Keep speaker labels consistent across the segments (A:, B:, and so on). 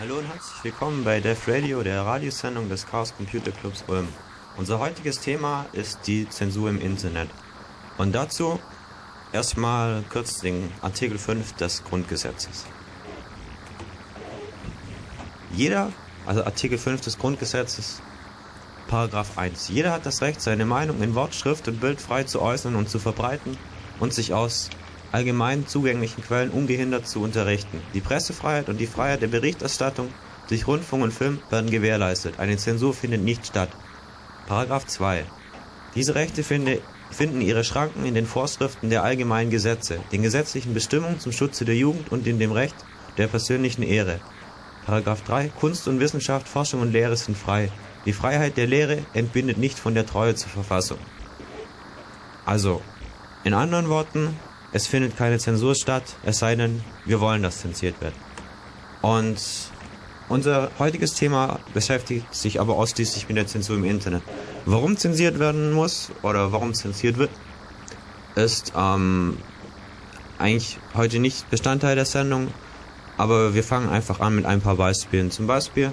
A: Hallo und herzlich willkommen bei Def Radio, der Radiosendung des Chaos Computer Clubs Ulm. Unser heutiges Thema ist die Zensur im Internet. Und dazu erstmal kurz den Artikel 5 des Grundgesetzes. Jeder, also Artikel 5 des Grundgesetzes, Paragraph 1. Jeder hat das Recht, seine Meinung in Wort, Schrift und Bild frei zu äußern und zu verbreiten und sich aus allgemein zugänglichen Quellen ungehindert zu unterrichten. Die Pressefreiheit und die Freiheit der Berichterstattung durch Rundfunk und Film werden gewährleistet. Eine Zensur findet nicht statt. Paragraph 2. Diese Rechte finde, finden ihre Schranken in den Vorschriften der allgemeinen Gesetze, den gesetzlichen Bestimmungen zum Schutze der Jugend und in dem Recht der persönlichen Ehre. Paragraph 3. Kunst und Wissenschaft, Forschung und Lehre sind frei. Die Freiheit der Lehre entbindet nicht von der Treue zur Verfassung. Also, in anderen Worten, es findet keine Zensur statt, es sei denn, wir wollen, dass zensiert wird. Und unser heutiges Thema beschäftigt sich aber ausschließlich mit der Zensur im Internet. Warum zensiert werden muss oder warum zensiert wird, ist ähm, eigentlich heute nicht Bestandteil der Sendung, aber wir fangen einfach an mit ein paar Beispielen. Zum Beispiel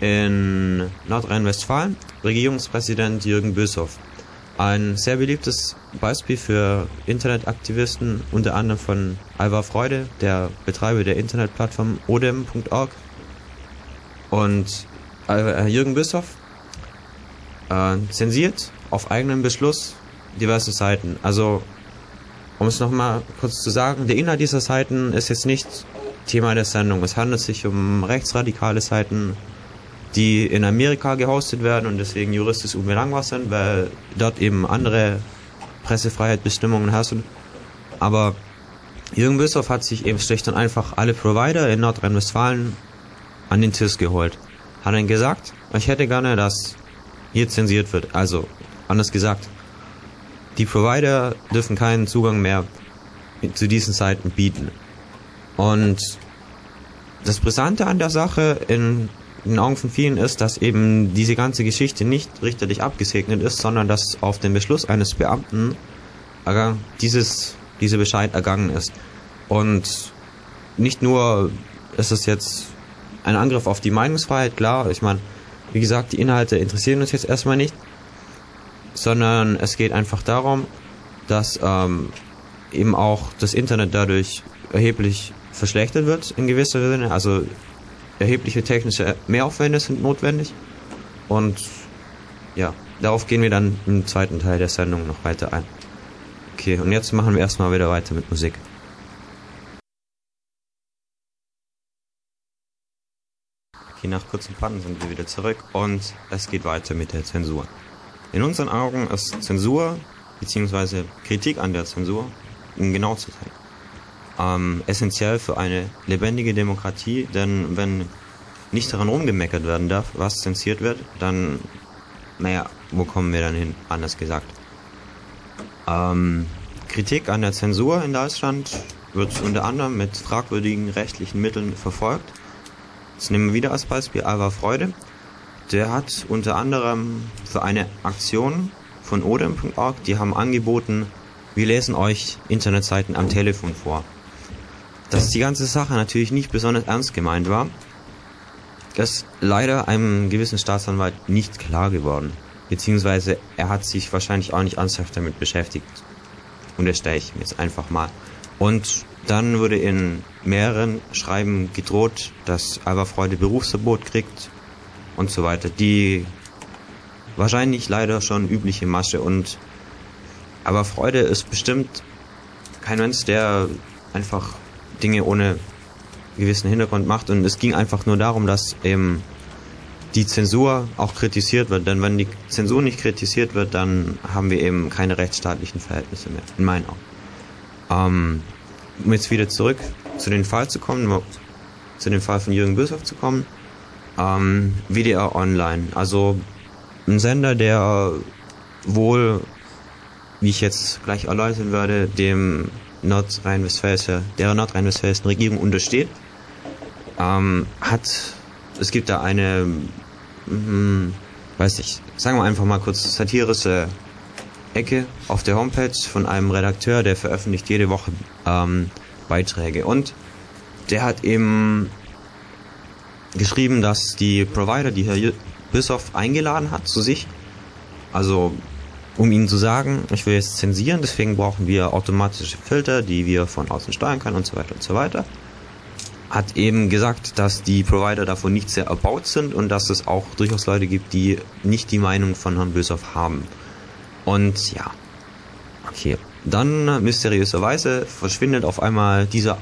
A: in Nordrhein-Westfalen Regierungspräsident Jürgen Böshoff ein sehr beliebtes Beispiel für Internetaktivisten, unter anderem von Alvar Freude, der Betreiber der Internetplattform odem.org. Und äh, Jürgen Bischoff äh, zensiert auf eigenen Beschluss diverse Seiten. Also, um es nochmal kurz zu sagen, der Inhalt dieser Seiten ist jetzt nicht Thema der Sendung. Es handelt sich um rechtsradikale Seiten, die in Amerika gehostet werden und deswegen juristisch unbelangbar sind, weil dort eben andere Pressefreiheitsbestimmungen herrschen. Aber Jürgen Böshoff hat sich eben schlicht und einfach alle Provider in Nordrhein-Westfalen an den Tisch geholt. Hat dann gesagt, ich hätte gerne, dass hier zensiert wird. Also, anders gesagt, die Provider dürfen keinen Zugang mehr zu diesen Seiten bieten. Und das Brisante an der Sache in in den Augen von vielen ist, dass eben diese ganze Geschichte nicht richterlich abgesegnet ist, sondern dass auf den Beschluss eines Beamten dieses, dieser Bescheid ergangen ist. Und nicht nur ist es jetzt ein Angriff auf die Meinungsfreiheit, klar, ich meine, wie gesagt, die Inhalte interessieren uns jetzt erstmal nicht, sondern es geht einfach darum, dass ähm, eben auch das Internet dadurch erheblich verschlechtert wird in gewisser Sinne. Also erhebliche technische Mehraufwände sind notwendig. Und ja, darauf gehen wir dann im zweiten Teil der Sendung noch weiter ein. Okay, und jetzt machen wir erstmal wieder weiter mit Musik. Okay, nach kurzen Pannen sind wir wieder zurück und es geht weiter mit der Zensur. In unseren Augen ist Zensur bzw. Kritik an der Zensur, um genau zu sein, ähm, essentiell für eine lebendige Demokratie, denn wenn nicht daran rumgemeckert werden darf, was zensiert wird, dann, naja, wo kommen wir dann hin, anders gesagt. Ähm, Kritik an der Zensur in Deutschland wird unter anderem mit fragwürdigen rechtlichen Mitteln verfolgt. Jetzt nehmen wir wieder als Beispiel Alva Freude. Der hat unter anderem für eine Aktion von odem.org, die haben angeboten, wir lesen euch Internetseiten am Telefon vor dass die ganze Sache natürlich nicht besonders ernst gemeint war, ist leider einem gewissen Staatsanwalt nicht klar geworden. Beziehungsweise er hat sich wahrscheinlich auch nicht ernsthaft damit beschäftigt. Unterstelle ich mir jetzt einfach mal. Und dann wurde in mehreren Schreiben gedroht, dass Alba Berufsverbot kriegt und so weiter. Die wahrscheinlich leider schon übliche Masche und aber Freude ist bestimmt kein Mensch, der einfach Dinge ohne gewissen Hintergrund macht. Und es ging einfach nur darum, dass eben die Zensur auch kritisiert wird. Denn wenn die Zensur nicht kritisiert wird, dann haben wir eben keine rechtsstaatlichen Verhältnisse mehr, in meinen Augen. Ähm, um jetzt wieder zurück zu dem Fall zu kommen, zu dem Fall von Jürgen Böshoff zu kommen, ähm, WDR Online. Also ein Sender, der wohl, wie ich jetzt gleich erläutern werde, dem Nordrhein-Westfälische, der nordrhein-westfälischen Regierung untersteht, ähm, hat, es gibt da eine, hm, weiß ich, sagen wir einfach mal kurz satirische Ecke auf der Homepage von einem Redakteur, der veröffentlicht jede Woche ähm, Beiträge. Und der hat eben geschrieben, dass die Provider, die Herr Bissoff eingeladen hat zu sich, also um ihnen zu sagen, ich will jetzt zensieren, deswegen brauchen wir automatische Filter, die wir von außen steuern können und so weiter und so weiter, hat eben gesagt, dass die Provider davon nicht sehr erbaut sind und dass es auch durchaus Leute gibt, die nicht die Meinung von Herrn Böshoff haben. Und ja, okay. Dann mysteriöserweise verschwindet auf einmal dieser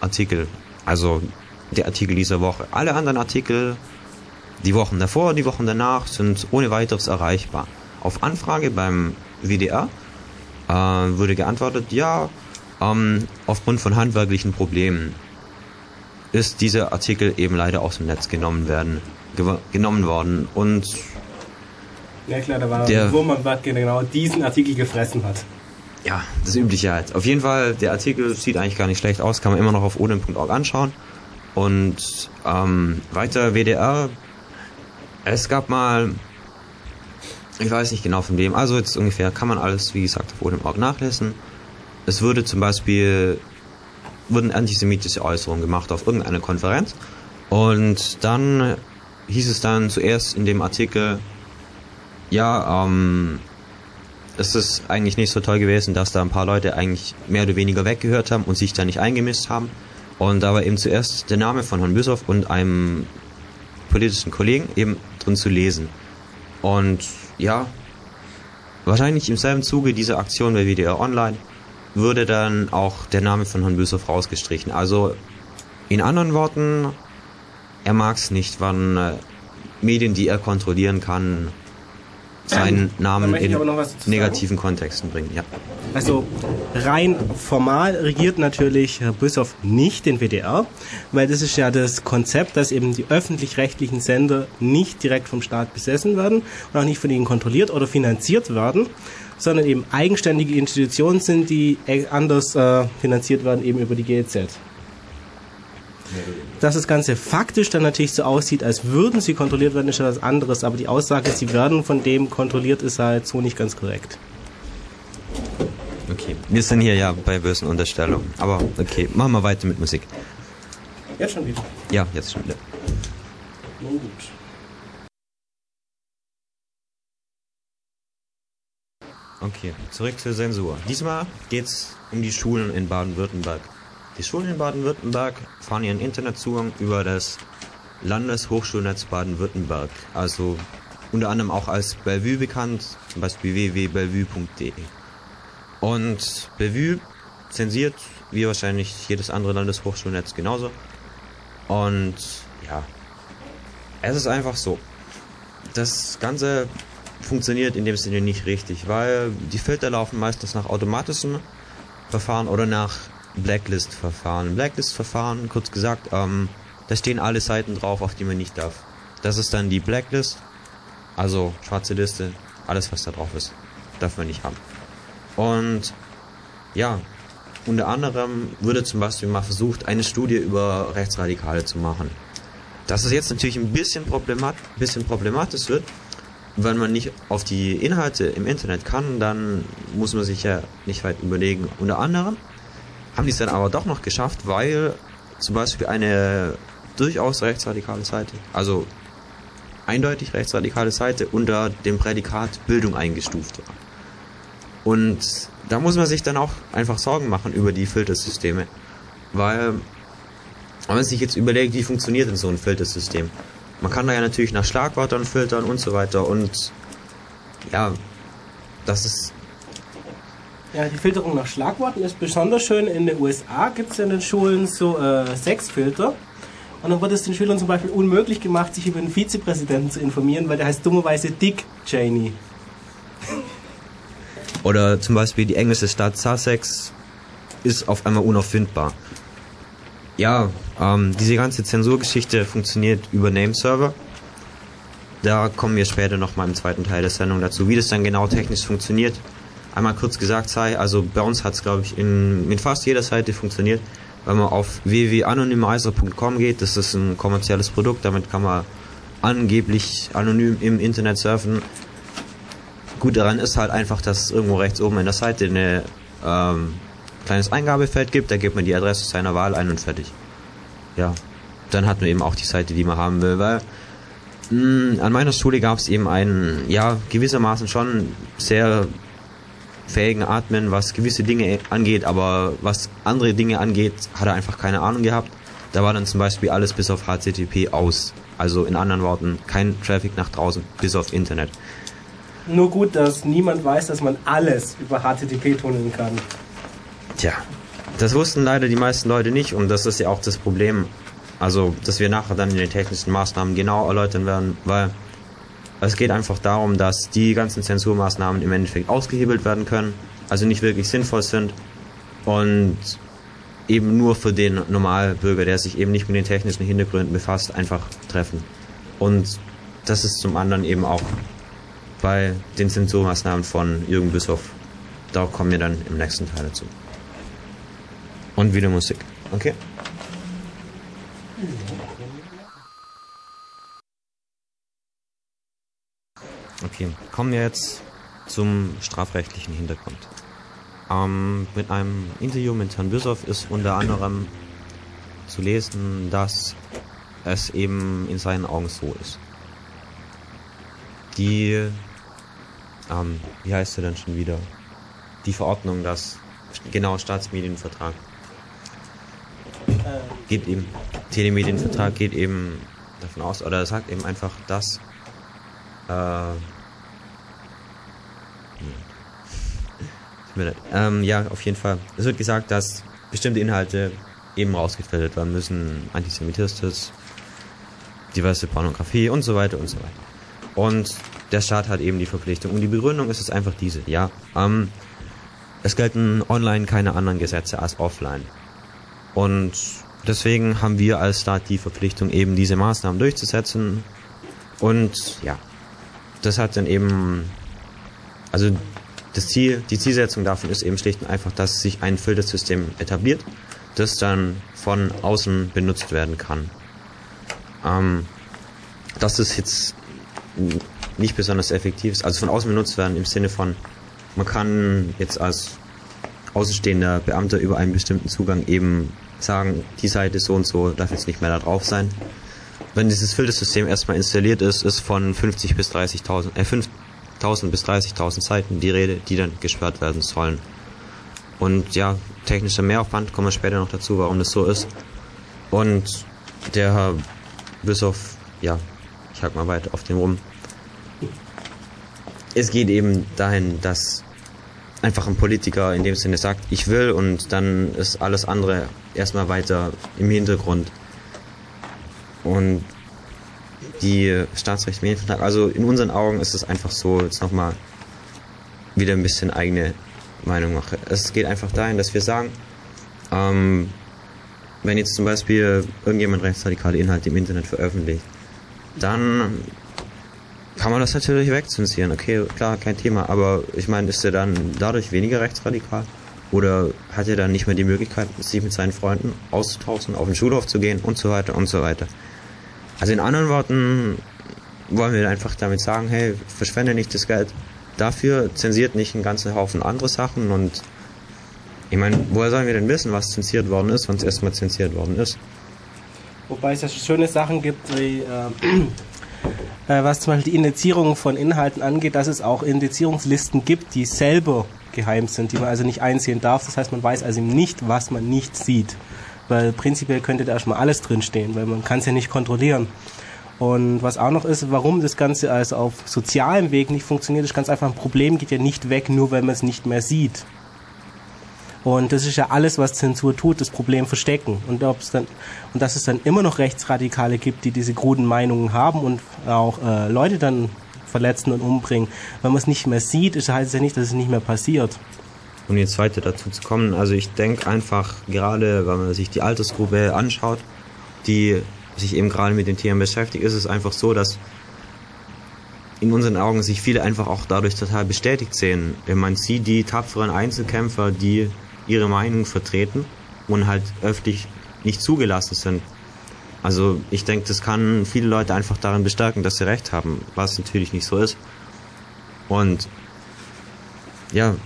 A: Artikel, also der Artikel dieser Woche. Alle anderen Artikel, die Wochen davor, die Wochen danach, sind ohne weiteres erreichbar. Auf Anfrage beim WDR äh, wurde geantwortet, ja, ähm, aufgrund von handwerklichen Problemen ist dieser Artikel eben leider aus dem Netz genommen werden, genommen worden und
B: ja klar, da war der Wurm was genau diesen Artikel gefressen hat.
A: Ja, das übliche halt. Auf jeden Fall, der Artikel sieht eigentlich gar nicht schlecht aus, kann man immer noch auf odin.org anschauen. Und ähm, weiter WDR, es gab mal, ich weiß nicht genau von wem, also jetzt ungefähr kann man alles, wie gesagt, auf odin.org nachlesen. Es würde zum Beispiel wurden antisemitische Äußerungen gemacht auf irgendeiner Konferenz. Und dann hieß es dann zuerst in dem Artikel, ja, ähm, es ist eigentlich nicht so toll gewesen, dass da ein paar Leute eigentlich mehr oder weniger weggehört haben und sich da nicht eingemischt haben. Und da war eben zuerst der Name von Herrn Büssow und einem politischen Kollegen eben drin zu lesen. Und ja, wahrscheinlich im selben Zuge dieser Aktion bei WDR Online würde dann auch der Name von Herrn Büssow rausgestrichen. Also in anderen Worten, er mag es nicht, wann äh, Medien, die er kontrollieren kann, seinen Namen in negativen Kontexten bringen. Ja.
B: Also rein formal regiert natürlich Herr Büssow nicht den WDR, weil das ist ja das Konzept, dass eben die öffentlich-rechtlichen Sender nicht direkt vom Staat besessen werden und auch nicht von ihnen kontrolliert oder finanziert werden, sondern eben eigenständige Institutionen sind, die anders äh, finanziert werden, eben über die GEZ. Dass das Ganze faktisch dann natürlich so aussieht, als würden sie kontrolliert werden, ist ja was anderes, aber die Aussage, sie werden von dem kontrolliert, ist halt so nicht ganz korrekt.
A: Okay, wir sind hier ja bei bösen Unterstellungen, aber okay, machen wir weiter mit Musik.
B: Jetzt schon wieder?
A: Ja, jetzt schon wieder.
B: Nun gut.
A: Okay, zurück zur Zensur. Diesmal geht's um die Schulen in Baden-Württemberg. Die Schulen in Baden-Württemberg fahren ihren Internetzugang über das Landeshochschulnetz Baden-Württemberg, also unter anderem auch als Bellevue bekannt, zum Beispiel www.bellevue.de. Und Bellevue zensiert, wie wahrscheinlich jedes andere Landeshochschulnetz genauso. Und ja, es ist einfach so. Das Ganze funktioniert in dem Sinne nicht richtig, weil die Filter laufen meistens nach automatischem Verfahren oder nach Blacklist-Verfahren. Blacklist-Verfahren, kurz gesagt, ähm, da stehen alle Seiten drauf, auf die man nicht darf. Das ist dann die Blacklist, also schwarze Liste, alles was da drauf ist, darf man nicht haben. Und ja, unter anderem wurde zum Beispiel mal versucht, eine Studie über Rechtsradikale zu machen. Dass es jetzt natürlich ein bisschen, problemat bisschen problematisch wird, wenn man nicht auf die Inhalte im Internet kann, dann muss man sich ja nicht weit überlegen. Unter anderem haben die es dann aber doch noch geschafft, weil zum Beispiel eine durchaus rechtsradikale Seite, also eindeutig rechtsradikale Seite unter dem Prädikat Bildung eingestuft war. Und da muss man sich dann auch einfach Sorgen machen über die Filtersysteme, weil wenn man sich jetzt überlegt, wie funktioniert denn so ein Filtersystem? Man kann da ja natürlich nach Schlagwörtern filtern und so weiter und ja, das ist.
B: Ja, die Filterung nach Schlagworten ist besonders schön. In den USA gibt es in den Schulen so äh, Sexfilter. Und dann wird es den Schülern zum Beispiel unmöglich gemacht, sich über den Vizepräsidenten zu informieren, weil der heißt dummerweise Dick Cheney.
A: Oder zum Beispiel die englische Stadt Sussex ist auf einmal unauffindbar. Ja, ähm, diese ganze Zensurgeschichte funktioniert über Nameserver. Da kommen wir später nochmal im zweiten Teil der Sendung dazu, wie das dann genau technisch funktioniert. Einmal kurz gesagt sei, also bei uns hat es, glaube ich, in, in fast jeder Seite funktioniert. Wenn man auf www.anonymizer.com geht, das ist ein kommerzielles Produkt, damit kann man angeblich anonym im Internet surfen. Gut daran ist halt einfach, dass irgendwo rechts oben in der Seite eine ähm, kleines Eingabefeld gibt, da gibt man die Adresse seiner Wahl ein und fertig. Ja. dann hat man eben auch die Seite, die man haben will, weil mh, an meiner Schule gab es eben einen, ja, gewissermaßen schon sehr fähigen Admin, was gewisse Dinge angeht, aber was andere Dinge angeht, hat er einfach keine Ahnung gehabt. Da war dann zum Beispiel alles bis auf HTTP aus. Also in anderen Worten, kein Traffic nach draußen, bis auf Internet.
B: Nur gut, dass niemand weiß, dass man alles über HTTP tunneln kann.
A: Tja, das wussten leider die meisten Leute nicht und das ist ja auch das Problem. Also, dass wir nachher dann in den technischen Maßnahmen genau erläutern werden, weil es geht einfach darum, dass die ganzen Zensurmaßnahmen im Endeffekt ausgehebelt werden können, also nicht wirklich sinnvoll sind und eben nur für den Normalbürger, der sich eben nicht mit den technischen Hintergründen befasst, einfach treffen. Und das ist zum anderen eben auch bei den Zensurmaßnahmen von Jürgen Bischof. Da kommen wir dann im nächsten Teil dazu. Und wieder Musik. Okay? Okay, kommen wir jetzt zum strafrechtlichen Hintergrund. Ähm, mit einem Interview mit Herrn Bischof ist unter anderem zu lesen, dass es eben in seinen Augen so ist. Die, ähm, wie heißt sie denn schon wieder? Die Verordnung, dass, genau, Staatsmedienvertrag geht eben, Telemedienvertrag geht eben davon aus, oder sagt eben einfach, dass äh, ähm, ja, auf jeden Fall. Es wird gesagt, dass bestimmte Inhalte eben rausgefiltert werden müssen. Antisemitismus, diverse Pornografie und so weiter und so weiter. Und der Staat hat eben die Verpflichtung. Und die Begründung ist es einfach diese, ja. Ähm, es gelten online keine anderen Gesetze als offline. Und deswegen haben wir als Staat die Verpflichtung, eben diese Maßnahmen durchzusetzen. Und ja, das hat dann eben, also das Ziel, die Zielsetzung davon ist eben schlicht und einfach, dass sich ein Filtersystem etabliert, das dann von außen benutzt werden kann. Ähm, dass es jetzt nicht besonders effektiv ist, also von außen benutzt werden im Sinne von, man kann jetzt als außenstehender Beamter über einen bestimmten Zugang eben sagen, die Seite so und so darf jetzt nicht mehr da drauf sein. Wenn dieses Filtersystem erstmal installiert ist, ist von 50 bis 30.000, äh, 5.000 bis 30.000 Seiten die Rede, die dann gesperrt werden sollen. Und ja, technischer Mehraufwand, kommen wir später noch dazu, warum das so ist. Und der Herr Bischof, ja, ich hack mal weiter auf den rum. Es geht eben dahin, dass einfach ein Politiker in dem Sinne sagt, ich will und dann ist alles andere erstmal weiter im Hintergrund. Und die Staatsrechtsmedienvertrag, also in unseren Augen ist es einfach so, jetzt nochmal wieder ein bisschen eigene Meinung mache. Es geht einfach dahin, dass wir sagen, ähm, wenn jetzt zum Beispiel irgendjemand rechtsradikale Inhalte im Internet veröffentlicht, dann kann man das natürlich wegzensieren. Okay, klar, kein Thema. Aber ich meine, ist er dann dadurch weniger rechtsradikal? Oder hat er dann nicht mehr die Möglichkeit, sich mit seinen Freunden auszutauschen, auf den Schulhof zu gehen und so weiter und so weiter? Also in anderen Worten wollen wir einfach damit sagen, hey, verschwende nicht das Geld dafür, zensiert nicht einen ganzen Haufen andere Sachen und ich meine, woher sollen wir denn wissen, was zensiert worden ist, wenn es erstmal zensiert worden ist?
B: Wobei es ja schöne Sachen gibt, wie äh, äh, was zum Beispiel die Indizierung von Inhalten angeht, dass es auch Indizierungslisten gibt, die selber geheim sind, die man also nicht einsehen darf. Das heißt, man weiß also nicht, was man nicht sieht. Weil prinzipiell könnte da erstmal alles drinstehen, weil man kann es ja nicht kontrollieren. Und was auch noch ist, warum das Ganze also auf sozialem Weg nicht funktioniert, ist ganz einfach ein Problem geht ja nicht weg, nur weil man es nicht mehr sieht. Und das ist ja alles, was Zensur tut, das Problem verstecken. Und, ob's dann, und dass es dann immer noch Rechtsradikale gibt, die diese kruden Meinungen haben und auch äh, Leute dann verletzen und umbringen. Wenn man es nicht mehr sieht, heißt es ja nicht, dass es nicht mehr passiert.
A: Um jetzt weiter dazu zu kommen, also ich denke einfach, gerade wenn man sich die Altersgruppe anschaut, die sich eben gerade mit den Themen beschäftigt, ist es einfach so, dass in unseren Augen sich viele einfach auch dadurch total bestätigt sehen. Man sieht die tapferen Einzelkämpfer, die ihre Meinung vertreten und halt öffentlich nicht zugelassen sind. Also ich denke, das kann viele Leute einfach darin bestärken, dass sie recht haben, was natürlich nicht so ist. Und ja,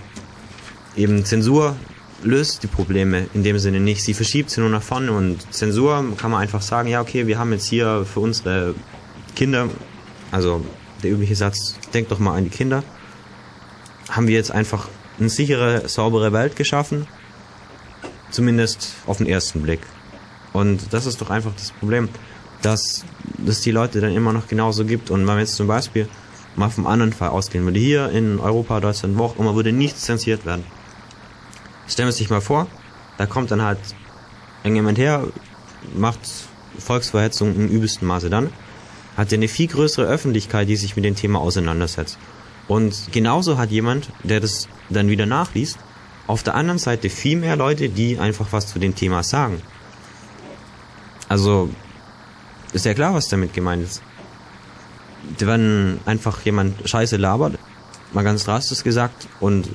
A: eben Zensur löst die Probleme in dem Sinne nicht. Sie verschiebt sie nur nach vorne und Zensur kann man einfach sagen, ja okay, wir haben jetzt hier für unsere Kinder, also der übliche Satz, denkt doch mal an die Kinder, haben wir jetzt einfach eine sichere, saubere Welt geschaffen. Zumindest auf den ersten Blick. Und das ist doch einfach das Problem, dass es die Leute dann immer noch genauso gibt. Und wenn man jetzt zum Beispiel mal vom anderen Fall ausgehen würde, hier in Europa, Deutschland, wo auch immer, würde nichts zensiert werden. Stellen wir sich mal vor, da kommt dann halt irgendjemand her, macht Volksverhetzung im übelsten Maße dann, hat ja eine viel größere Öffentlichkeit, die sich mit dem Thema auseinandersetzt. Und genauso hat jemand, der das dann wieder nachliest, auf der anderen Seite viel mehr Leute, die einfach was zu dem Thema sagen. Also, ist ja klar, was damit gemeint ist. Wenn einfach jemand Scheiße labert, mal ganz drastisch gesagt, und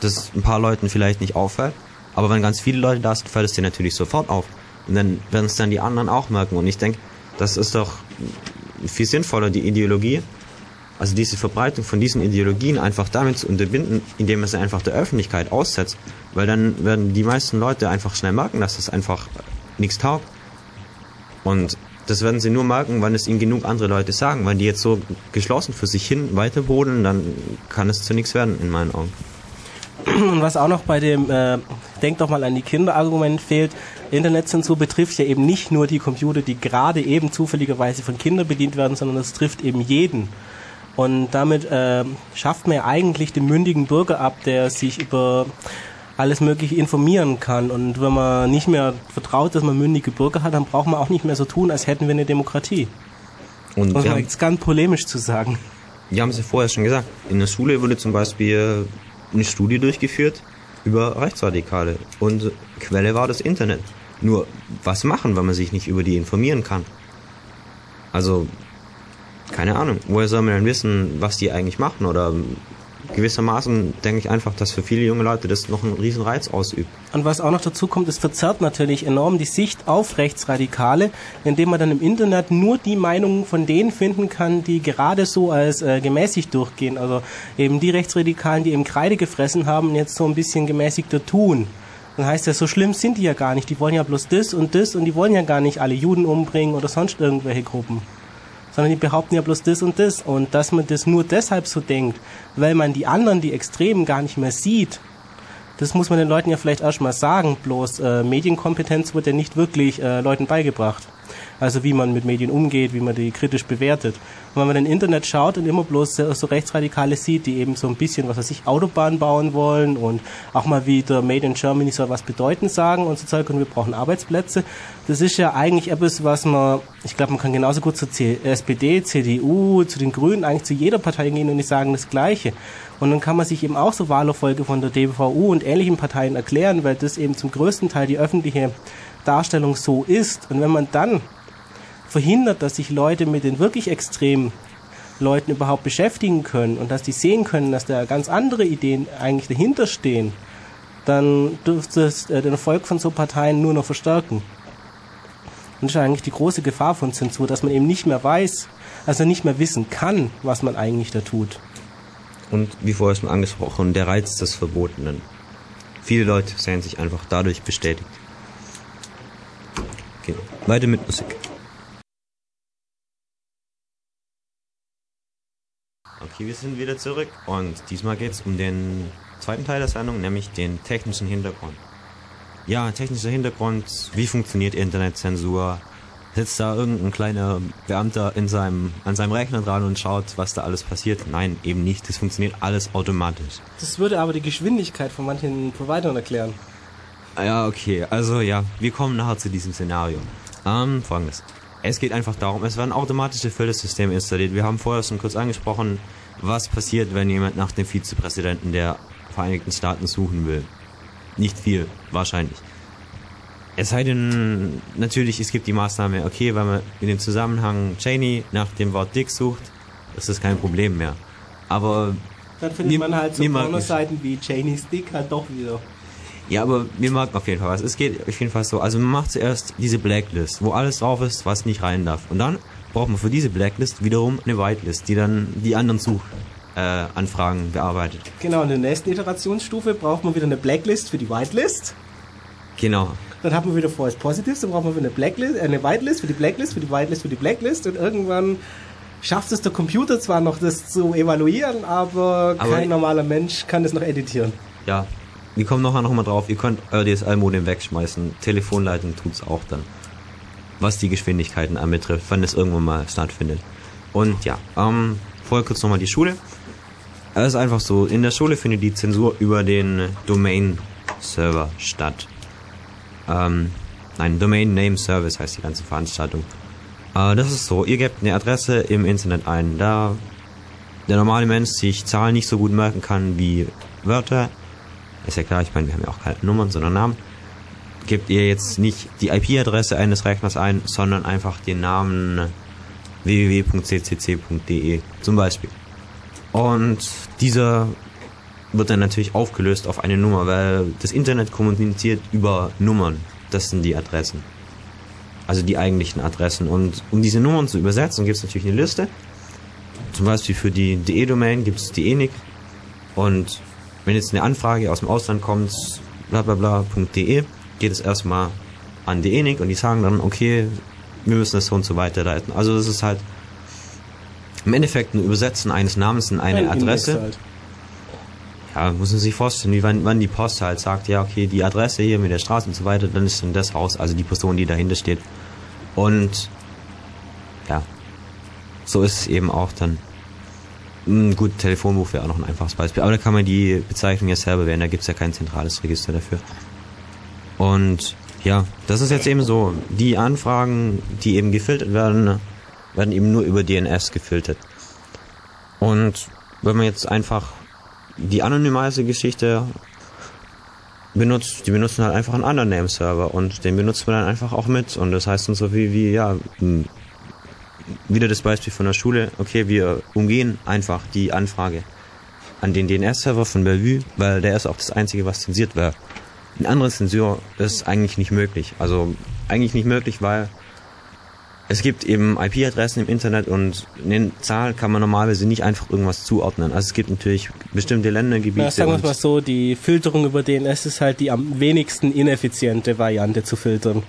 A: das ein paar Leuten vielleicht nicht auffällt, aber wenn ganz viele Leute da sind, fällt es dir natürlich sofort auf. Und dann werden es dann die anderen auch merken. Und ich denke, das ist doch viel sinnvoller, die Ideologie also diese Verbreitung von diesen Ideologien einfach damit zu unterbinden, indem man sie einfach der Öffentlichkeit aussetzt, weil dann werden die meisten Leute einfach schnell merken, dass das einfach nichts taugt. Und das werden sie nur merken, wenn es ihnen genug andere Leute sagen. Wenn die jetzt so geschlossen für sich hin weiter brodeln, dann kann es zu nichts werden, in meinen Augen.
B: Und was auch noch bei dem äh, Denk doch mal an die Kinder-Argument fehlt, Internetzensur betrifft ja eben nicht nur die Computer, die gerade eben zufälligerweise von Kindern bedient werden, sondern es trifft eben jeden. Und damit äh, schafft man ja eigentlich den mündigen Bürger ab, der sich über alles Mögliche informieren kann. Und wenn man nicht mehr vertraut, dass man mündige Bürger hat, dann braucht man auch nicht mehr so tun, als hätten wir eine Demokratie. Und ist jetzt ganz polemisch zu sagen.
A: Wir haben es ja vorher schon gesagt. In der Schule wurde zum Beispiel eine Studie durchgeführt über Rechtsradikale. Und Quelle war das Internet. Nur, was machen, wenn man sich nicht über die informieren kann? Also, keine Ahnung, woher soll man denn wissen, was die eigentlich machen? Oder gewissermaßen denke ich einfach, dass für viele junge Leute das noch einen riesen Reiz ausübt.
B: Und was auch noch dazu kommt, es verzerrt natürlich enorm die Sicht auf Rechtsradikale, indem man dann im Internet nur die Meinungen von denen finden kann, die gerade so als äh, gemäßigt durchgehen. Also eben die Rechtsradikalen, die eben Kreide gefressen haben und jetzt so ein bisschen gemäßigter tun. Dann heißt ja, so schlimm sind die ja gar nicht. Die wollen ja bloß das und das und die wollen ja gar nicht alle Juden umbringen oder sonst irgendwelche Gruppen sondern die behaupten ja bloß das und das. Und dass man das nur deshalb so denkt, weil man die anderen, die Extremen, gar nicht mehr sieht, das muss man den Leuten ja vielleicht erstmal sagen. Bloß äh, Medienkompetenz wird ja nicht wirklich äh, Leuten beigebracht. Also wie man mit Medien umgeht, wie man die kritisch bewertet. Und wenn man im Internet schaut und immer bloß so Rechtsradikale sieht, die eben so ein bisschen, was weiß ich, Autobahnen bauen wollen und auch mal wieder Made in Germany soll was bedeuten sagen und so Zeug und wir brauchen Arbeitsplätze. Das ist ja eigentlich etwas, was man, ich glaube, man kann genauso gut zur SPD, CDU, zu den Grünen, eigentlich zu jeder Partei gehen und die sagen das Gleiche. Und dann kann man sich eben auch so Wahlerfolge von der DVU und ähnlichen Parteien erklären, weil das eben zum größten Teil die öffentliche Darstellung so ist. Und wenn man dann verhindert, dass sich Leute mit den wirklich extremen Leuten überhaupt beschäftigen können und dass die sehen können, dass da ganz andere Ideen eigentlich dahinter stehen, dann dürfte es äh, den Erfolg von so Parteien nur noch verstärken. Und das ist eigentlich die große Gefahr von Zensur, dass man eben nicht mehr weiß, also nicht mehr wissen kann, was man eigentlich da tut.
A: Und wie vorher schon angesprochen, der Reiz des Verbotenen. Viele Leute sehen sich einfach dadurch bestätigt. Okay, weiter mit Musik. Wir sind wieder zurück und diesmal geht es um den zweiten Teil der Sendung, nämlich den technischen Hintergrund. Ja, technischer Hintergrund, wie funktioniert Internetzensur? Sitzt da irgendein kleiner Beamter in seinem, an seinem Rechner dran und schaut, was da alles passiert? Nein, eben nicht. Das funktioniert alles automatisch.
B: Das würde aber die Geschwindigkeit von manchen Providern erklären.
A: Ja, okay. Also ja, wir kommen nachher zu diesem Szenario. Ähm, folgendes. Es geht einfach darum, es werden automatische Filtersysteme installiert. Wir haben vorher schon kurz angesprochen, was passiert, wenn jemand nach dem Vizepräsidenten der Vereinigten Staaten suchen will. Nicht viel, wahrscheinlich. Es sei denn, natürlich, es gibt die Maßnahme, okay, wenn man in dem Zusammenhang Cheney nach dem Wort Dick sucht, ist das kein Problem mehr. Aber.
B: Dann findet man halt so Pornoseiten wie Cheney's Dick halt doch wieder.
A: Ja, aber wir merken auf jeden Fall was. Es geht auf jeden Fall so. Also man macht zuerst diese Blacklist, wo alles drauf ist, was nicht rein darf. Und dann braucht man für diese Blacklist wiederum eine Whitelist, die dann die anderen sucht. äh, Anfragen bearbeitet.
B: Genau, in der nächsten Iterationsstufe braucht man wieder eine Blacklist für die Whitelist.
A: Genau.
B: Dann hat man wieder False Positives, dann braucht man wieder eine Blacklist, äh, eine Whitelist für die Blacklist, für die Whitelist, für die Blacklist und irgendwann schafft es der Computer zwar noch, das zu evaluieren, aber,
A: Aber-
B: kein normaler Mensch kann das noch editieren.
A: Ja. Wir kommen nachher noch mal drauf. Ihr könnt euer DSL-Modem wegschmeißen. Telefonleitung tut's auch dann. Was die Geschwindigkeiten anbetrifft, wenn es irgendwann mal stattfindet. Und ja, ähm, vorher kurz nochmal die Schule. Es ist einfach so, in der Schule findet die Zensur über den Domain-Server statt. Ähm, nein, Domain Name Service heißt die ganze Veranstaltung. Äh, das ist so, ihr gebt eine Adresse im Internet ein. Da der normale Mensch sich Zahlen nicht so gut merken kann wie Wörter, ist ja klar, ich meine, wir haben ja auch keine Nummern, sondern Namen, gebt ihr jetzt nicht die IP-Adresse eines Rechners ein, sondern einfach den Namen www.ccc.de zum Beispiel. Und dieser wird dann natürlich aufgelöst auf eine Nummer, weil das Internet kommuniziert über Nummern. Das sind die Adressen. Also die eigentlichen Adressen. Und um diese Nummern zu übersetzen, gibt es natürlich eine Liste. Zum Beispiel für die DE-Domain gibt es die ENIC. Und wenn jetzt eine Anfrage aus dem Ausland kommt, bla bla bla.de, geht es erstmal an die ENIC und die sagen dann, okay, wir müssen das so und so weiterleiten. Also das ist halt im Endeffekt ein Übersetzen eines Namens in eine
B: Ein
A: Adresse.
B: Index halt.
A: Ja, muss man sich vorstellen, wie wann, wann die Post halt sagt, ja, okay, die Adresse hier mit der Straße und so weiter, dann ist dann das Haus, also die Person, die dahinter steht. Und ja, so ist es eben auch dann. Hm, Gut, Telefonbuch wäre auch noch ein einfaches Beispiel, aber da kann man die Bezeichnung ja selber wählen, da gibt's ja kein zentrales Register dafür. Und ja, das ist jetzt eben so, die Anfragen, die eben gefiltert werden, werden eben nur über DNS gefiltert. Und wenn man jetzt einfach die Anonymize-Geschichte benutzt, die benutzen halt einfach einen anderen Name-Server und den benutzt man dann einfach auch mit. Und das heißt dann so wie, wie, ja, wieder das Beispiel von der Schule, okay, wir umgehen einfach die Anfrage an den DNS-Server von Bellevue, weil der ist auch das Einzige, was zensiert wäre. Eine andere Zensur ist eigentlich nicht möglich. Also eigentlich nicht möglich, weil es gibt eben IP-Adressen im Internet und eine Zahl kann man normalerweise nicht einfach irgendwas zuordnen. Also es gibt natürlich bestimmte Ländergebiete.
B: Na, sagen wir es mal so, die Filterung über DNS ist halt die am wenigsten ineffiziente Variante zu filtern.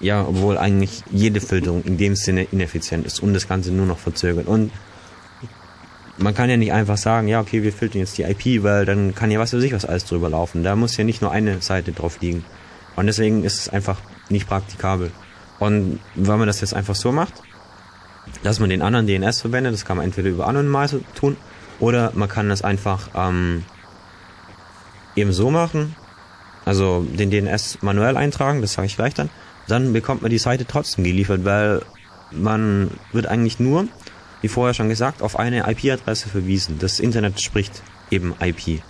A: Ja, obwohl eigentlich jede Filterung in dem Sinne ineffizient ist und das Ganze nur noch verzögert. Und man kann ja nicht einfach sagen, ja, okay, wir filtern jetzt die IP, weil dann kann ja was weiß ich was alles drüber laufen. Da muss ja nicht nur eine Seite drauf liegen. Und deswegen ist es einfach nicht praktikabel. Und wenn man das jetzt einfach so macht, dass man den anderen DNS verwendet, das kann man entweder über Anonymizer tun oder man kann das einfach ähm, eben so machen, also den DNS manuell eintragen, das sage ich gleich dann, dann bekommt man die Seite trotzdem geliefert, weil man wird eigentlich nur, wie vorher schon gesagt, auf eine IP-Adresse verwiesen. Das Internet spricht eben IP.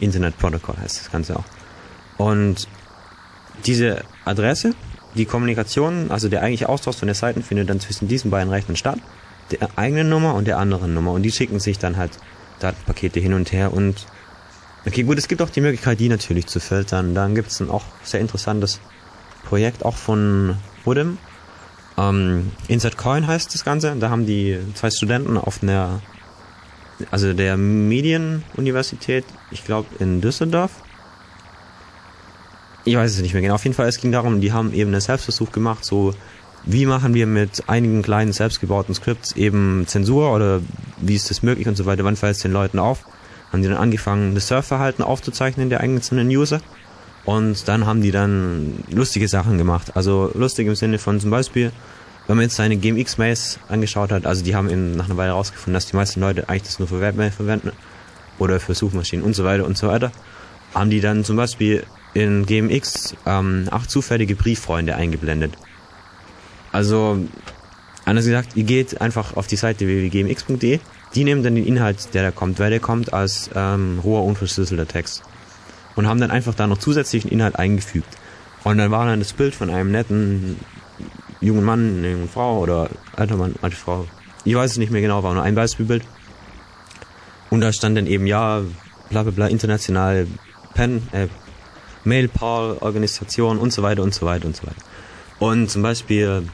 A: Internet Protocol heißt das Ganze auch. Und diese Adresse, die Kommunikation, also der eigentliche Austausch von der Seiten findet dann zwischen diesen beiden Rechnern statt, der eigenen Nummer und der anderen Nummer. Und die schicken sich dann halt Datenpakete hin und her und Okay, gut, es gibt auch die Möglichkeit, die natürlich zu filtern. Dann gibt es ein auch sehr interessantes Projekt, auch von Udem. Ähm, Insert Coin heißt das Ganze. Da haben die zwei Studenten auf einer, also der Medienuniversität, ich glaube in Düsseldorf. Ich weiß es nicht mehr genau. Auf jeden Fall, es ging darum, die haben eben einen Selbstversuch gemacht, so wie machen wir mit einigen kleinen selbstgebauten Scripts eben Zensur oder wie ist das möglich und so weiter, wann fällt es den Leuten auf haben die dann angefangen, das Surfverhalten aufzuzeichnen der einzelnen User. Und dann haben die dann lustige Sachen gemacht. Also lustig im Sinne von zum Beispiel, wenn man jetzt seine GMX-Mails angeschaut hat, also die haben eben nach einer Weile herausgefunden, dass die meisten Leute eigentlich das nur für Webmail verwenden oder für Suchmaschinen und so weiter und so weiter, haben die dann zum Beispiel in GMX ähm, acht zufällige Brieffreunde eingeblendet. Also, anders gesagt, ihr geht einfach auf die Seite www.gmx.de die nehmen dann den Inhalt, der da kommt, weil der kommt als ähm, roher, unverschlüsselter Text. Und haben dann einfach da noch zusätzlichen Inhalt eingefügt. Und dann war dann das Bild von einem netten jungen Mann, eine junge Frau oder alter Mann, alte Frau. Ich weiß es nicht mehr genau, war nur ein Beispielbild. Und da stand dann eben, ja, bla bla bla, internationale Pen, äh, Mail-Paul-Organisation und so weiter und so weiter und so weiter. Und zum Beispiel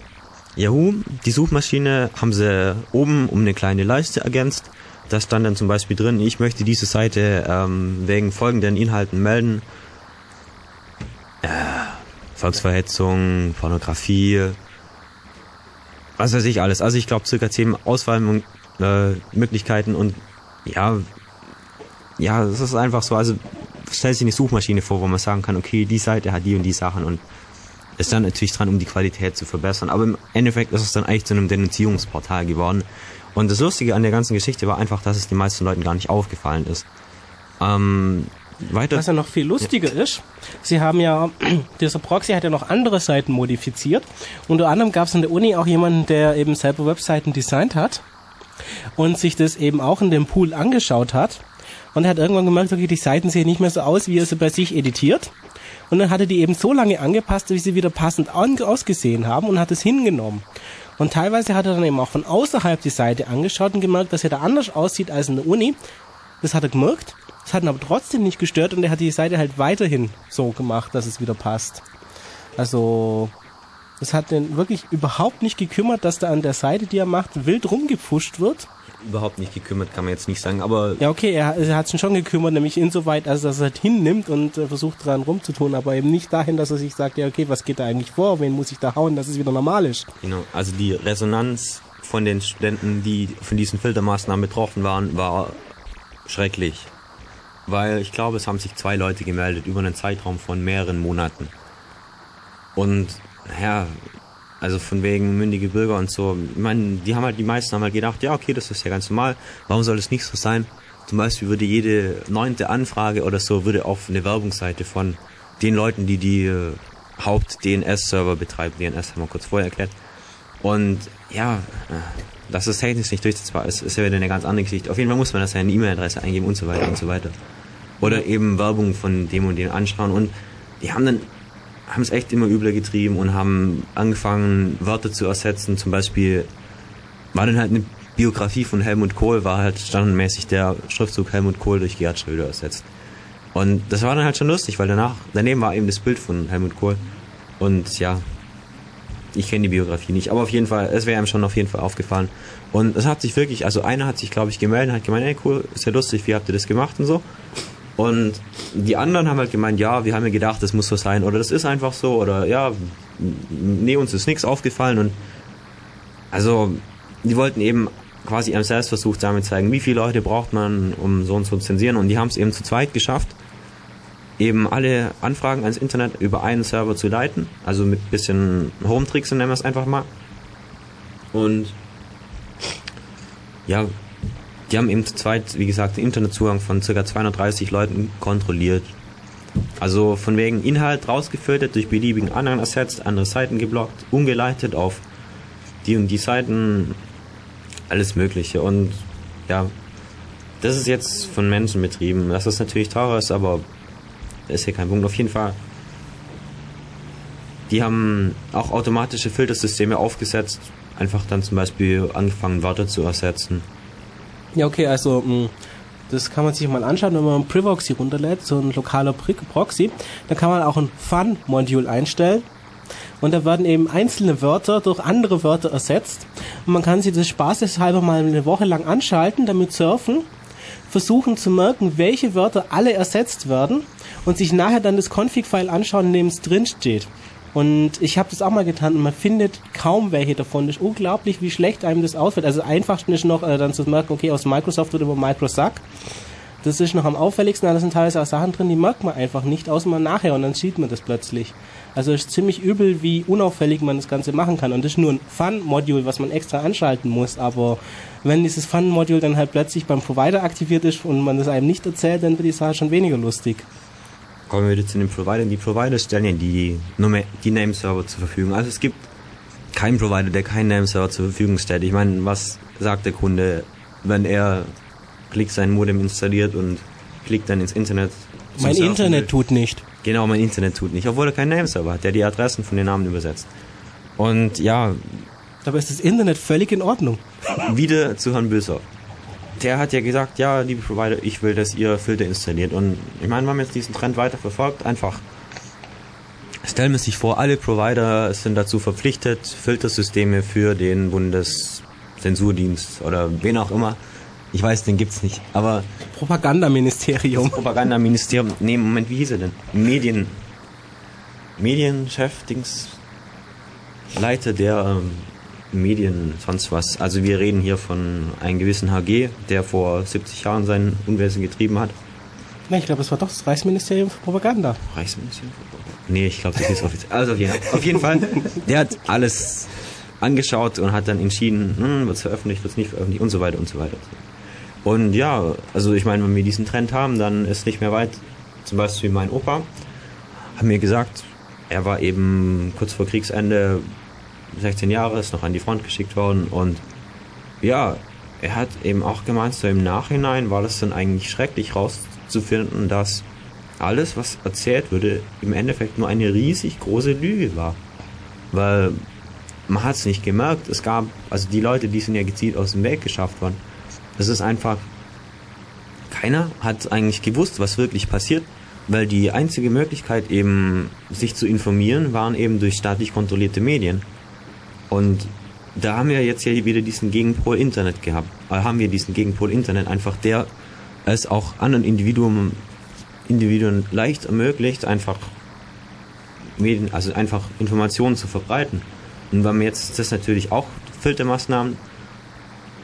A: Yahoo, die Suchmaschine, haben sie oben um eine kleine Leiste ergänzt, da stand dann zum Beispiel drin, ich möchte diese Seite ähm, wegen folgenden Inhalten melden. Äh, Volksverhetzung, Pornografie, was weiß ich alles. Also ich glaube circa zehn Auswahlmöglichkeiten äh, und ja, ja, es ist einfach so, also stellt sich eine Suchmaschine vor, wo man sagen kann, okay, die Seite hat die und die Sachen und ist dann natürlich dran, um die Qualität zu verbessern. Aber im Endeffekt ist es dann eigentlich zu einem Denunzierungsportal geworden. Und das Lustige an der ganzen Geschichte war einfach, dass es den meisten Leuten gar nicht aufgefallen ist. Ähm, weiter.
B: Was ja noch viel lustiger ja. ist, sie haben ja, dieser Proxy hat ja noch andere Seiten modifiziert. Unter anderem gab es an der Uni auch jemanden, der eben selber Webseiten designt hat und sich das eben auch in dem Pool angeschaut hat. Und er hat irgendwann gemerkt, okay, die Seiten sehen nicht mehr so aus, wie er sie bei sich editiert. Und dann hat er die eben so lange angepasst, wie sie wieder passend ausgesehen haben und hat es hingenommen. Und teilweise hat er dann eben auch von außerhalb die Seite angeschaut und gemerkt, dass er da anders aussieht als in der Uni. Das hat er gemerkt. Das hat ihn aber trotzdem nicht gestört und er hat die Seite halt weiterhin so gemacht, dass es wieder passt. Also, das hat den wirklich überhaupt nicht gekümmert, dass da an der Seite, die er macht, wild rumgepusht wird
A: überhaupt nicht gekümmert, kann man jetzt nicht sagen, aber...
B: Ja, okay, er, er hat sich schon gekümmert, nämlich insoweit, als dass er es halt hinnimmt und äh, versucht dran rumzutun, aber eben nicht dahin, dass er sich sagt, ja, okay, was geht da eigentlich vor, wen muss ich da hauen, dass es wieder normal ist.
A: Genau, also die Resonanz von den Studenten, die von diesen Filtermaßnahmen betroffen waren, war schrecklich. Weil ich glaube, es haben sich zwei Leute gemeldet über einen Zeitraum von mehreren Monaten. Und, naja, also von wegen mündige Bürger und so. Ich meine, die haben halt, die meisten haben halt gedacht, ja, okay, das ist ja ganz normal. Warum soll das nicht so sein? Zum Beispiel würde jede neunte Anfrage oder so würde auf eine Werbungsseite von den Leuten, die die äh, Haupt-DNS-Server betreiben, DNS haben wir kurz vorher erklärt. Und ja, äh, dass es technisch nicht durchsetzbar ist, ist ja wieder eine ganz andere Geschichte. Auf jeden Fall muss man das ja in die E-Mail-Adresse eingeben und so weiter und so weiter. Oder eben Werbung von dem und dem anschauen. Und die haben dann haben es echt immer übler getrieben und haben angefangen, Wörter zu ersetzen. Zum Beispiel war dann halt eine Biografie von Helmut Kohl, war halt standardmäßig der Schriftzug Helmut Kohl durch Gerhard Schröder ersetzt. Und das war dann halt schon lustig, weil danach, daneben war eben das Bild von Helmut Kohl. Und ja, ich kenne die Biografie nicht, aber auf jeden Fall, es wäre einem schon auf jeden Fall aufgefallen. Und es hat sich wirklich, also einer hat sich, glaube ich, gemeldet, hat gemeint, ey cool, ist ja lustig, wie habt ihr das gemacht und so. Und die anderen haben halt gemeint, ja, wir haben ja gedacht, das muss so sein oder das ist einfach so oder ja, nee, uns ist nichts aufgefallen und also die wollten eben quasi ihren Selbstversuch damit zeigen, wie viele Leute braucht man, um so und so zu zensieren und die haben es eben zu zweit geschafft, eben alle Anfragen ans Internet über einen Server zu leiten, also mit bisschen Home-Tricks nennen wir es einfach mal. Und ja, die haben eben zu zweit, wie gesagt, den Internetzugang von ca. 230 Leuten kontrolliert. Also von wegen Inhalt rausgefiltert, durch beliebigen anderen ersetzt, andere Seiten geblockt, umgeleitet auf die und die Seiten, alles Mögliche. Und ja, das ist jetzt von Menschen betrieben. Das natürlich teurer ist, aber ist hier kein Punkt. Auf jeden Fall. Die haben auch automatische Filtersysteme aufgesetzt, einfach dann zum Beispiel angefangen, Wörter zu ersetzen.
B: Ja, okay, also mh, mm, das kann man sich mal anschauen, wenn man ein Privoxy runterlädt, so ein lokaler Proxy, dann kann man auch ein Fun-Module einstellen. Und da werden eben einzelne Wörter durch andere Wörter ersetzt. Und man kann sich das spaßeshalber mal eine Woche lang anschalten, damit surfen, versuchen zu merken, welche Wörter alle ersetzt werden und sich nachher dann das Config-File anschauen, in dem es drin steht. Und ich habe das auch mal getan und man findet kaum welche davon. Das ist unglaublich, wie schlecht einem das ausfällt. Also einfachsten ist noch äh, dann zu merken, okay, aus Microsoft wird über Microsoft. Das ist noch am auffälligsten, da sind teilweise auch Sachen drin, die merkt man einfach nicht, außer mal nachher und dann sieht man das plötzlich. Also ist ziemlich übel, wie unauffällig man das Ganze machen kann. Und das ist nur ein Fun-Module, was man extra anschalten muss. Aber wenn dieses Fun-Module dann halt plötzlich beim Provider aktiviert ist und man das einem nicht erzählt, dann wird die Sache schon weniger lustig
A: kommen wir wieder zu den Providern. Die Provider stellen ja die, die Name-Server zur Verfügung. Also es gibt keinen Provider, der keinen Name-Server zur Verfügung stellt. Ich meine, was sagt der Kunde, wenn er klickt sein Modem installiert und klickt dann ins Internet?
B: Mein Internet will? tut nicht.
A: Genau, mein Internet tut nicht, obwohl er keinen Name-Server hat, der die Adressen von den Namen übersetzt. Und ja.
B: Dabei ist das Internet völlig in Ordnung.
A: Wieder zu Herrn Böser der hat ja gesagt, ja, liebe Provider, ich will, dass ihr Filter installiert. Und ich meine, wenn man jetzt diesen Trend weiter verfolgt, einfach stellen wir sich vor, alle Provider sind dazu verpflichtet, Filtersysteme für den Bundeszensurdienst oder wen auch immer Ich weiß, den gibt's nicht. Aber
B: Propagandaministerium.
A: Propagandaministerium. Nee, Moment, wie hieß er denn? Medien. Medienchef, Dings. Leiter der ähm, Medien, sonst was. Also wir reden hier von einem gewissen HG, der vor 70 Jahren sein Unwesen getrieben hat.
B: Na, ich glaube, es war doch das Reichsministerium für Propaganda.
A: Reichsministerium für Propaganda? Nee, ich glaube, das ist offiziell. Also auf jeden, auf jeden Fall, der hat alles angeschaut und hat dann entschieden, hm, wird es veröffentlicht, wird es nicht veröffentlicht und so weiter und so weiter. Und ja, also ich meine, wenn wir diesen Trend haben, dann ist nicht mehr weit. Zum Beispiel mein Opa hat mir gesagt, er war eben kurz vor Kriegsende 16 Jahre, ist noch an die Front geschickt worden und ja, er hat eben auch gemeint, so im Nachhinein war das dann eigentlich schrecklich rauszufinden, dass alles, was erzählt wurde, im Endeffekt nur eine riesig große Lüge war. Weil man hat es nicht gemerkt. Es gab, also die Leute, die sind ja gezielt aus dem Weg geschafft worden. Es ist einfach, keiner hat eigentlich gewusst, was wirklich passiert, weil die einzige Möglichkeit eben, sich zu informieren, waren eben durch staatlich kontrollierte Medien. Und da haben wir jetzt ja wieder diesen Gegenpol Internet gehabt. Da haben wir diesen Gegenpol Internet einfach, der es auch anderen Individuen, Individuen leicht ermöglicht, einfach Medien, also einfach Informationen zu verbreiten. Und wenn man jetzt das natürlich auch Filtermaßnahmen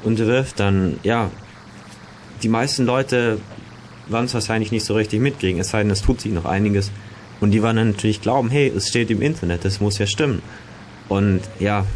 A: unterwirft, dann ja, die meisten Leute werden es wahrscheinlich nicht so richtig mitkriegen, es sei denn, es tut sich noch einiges. Und die werden dann natürlich glauben, hey, es steht im Internet, das muss ja stimmen. Und ja,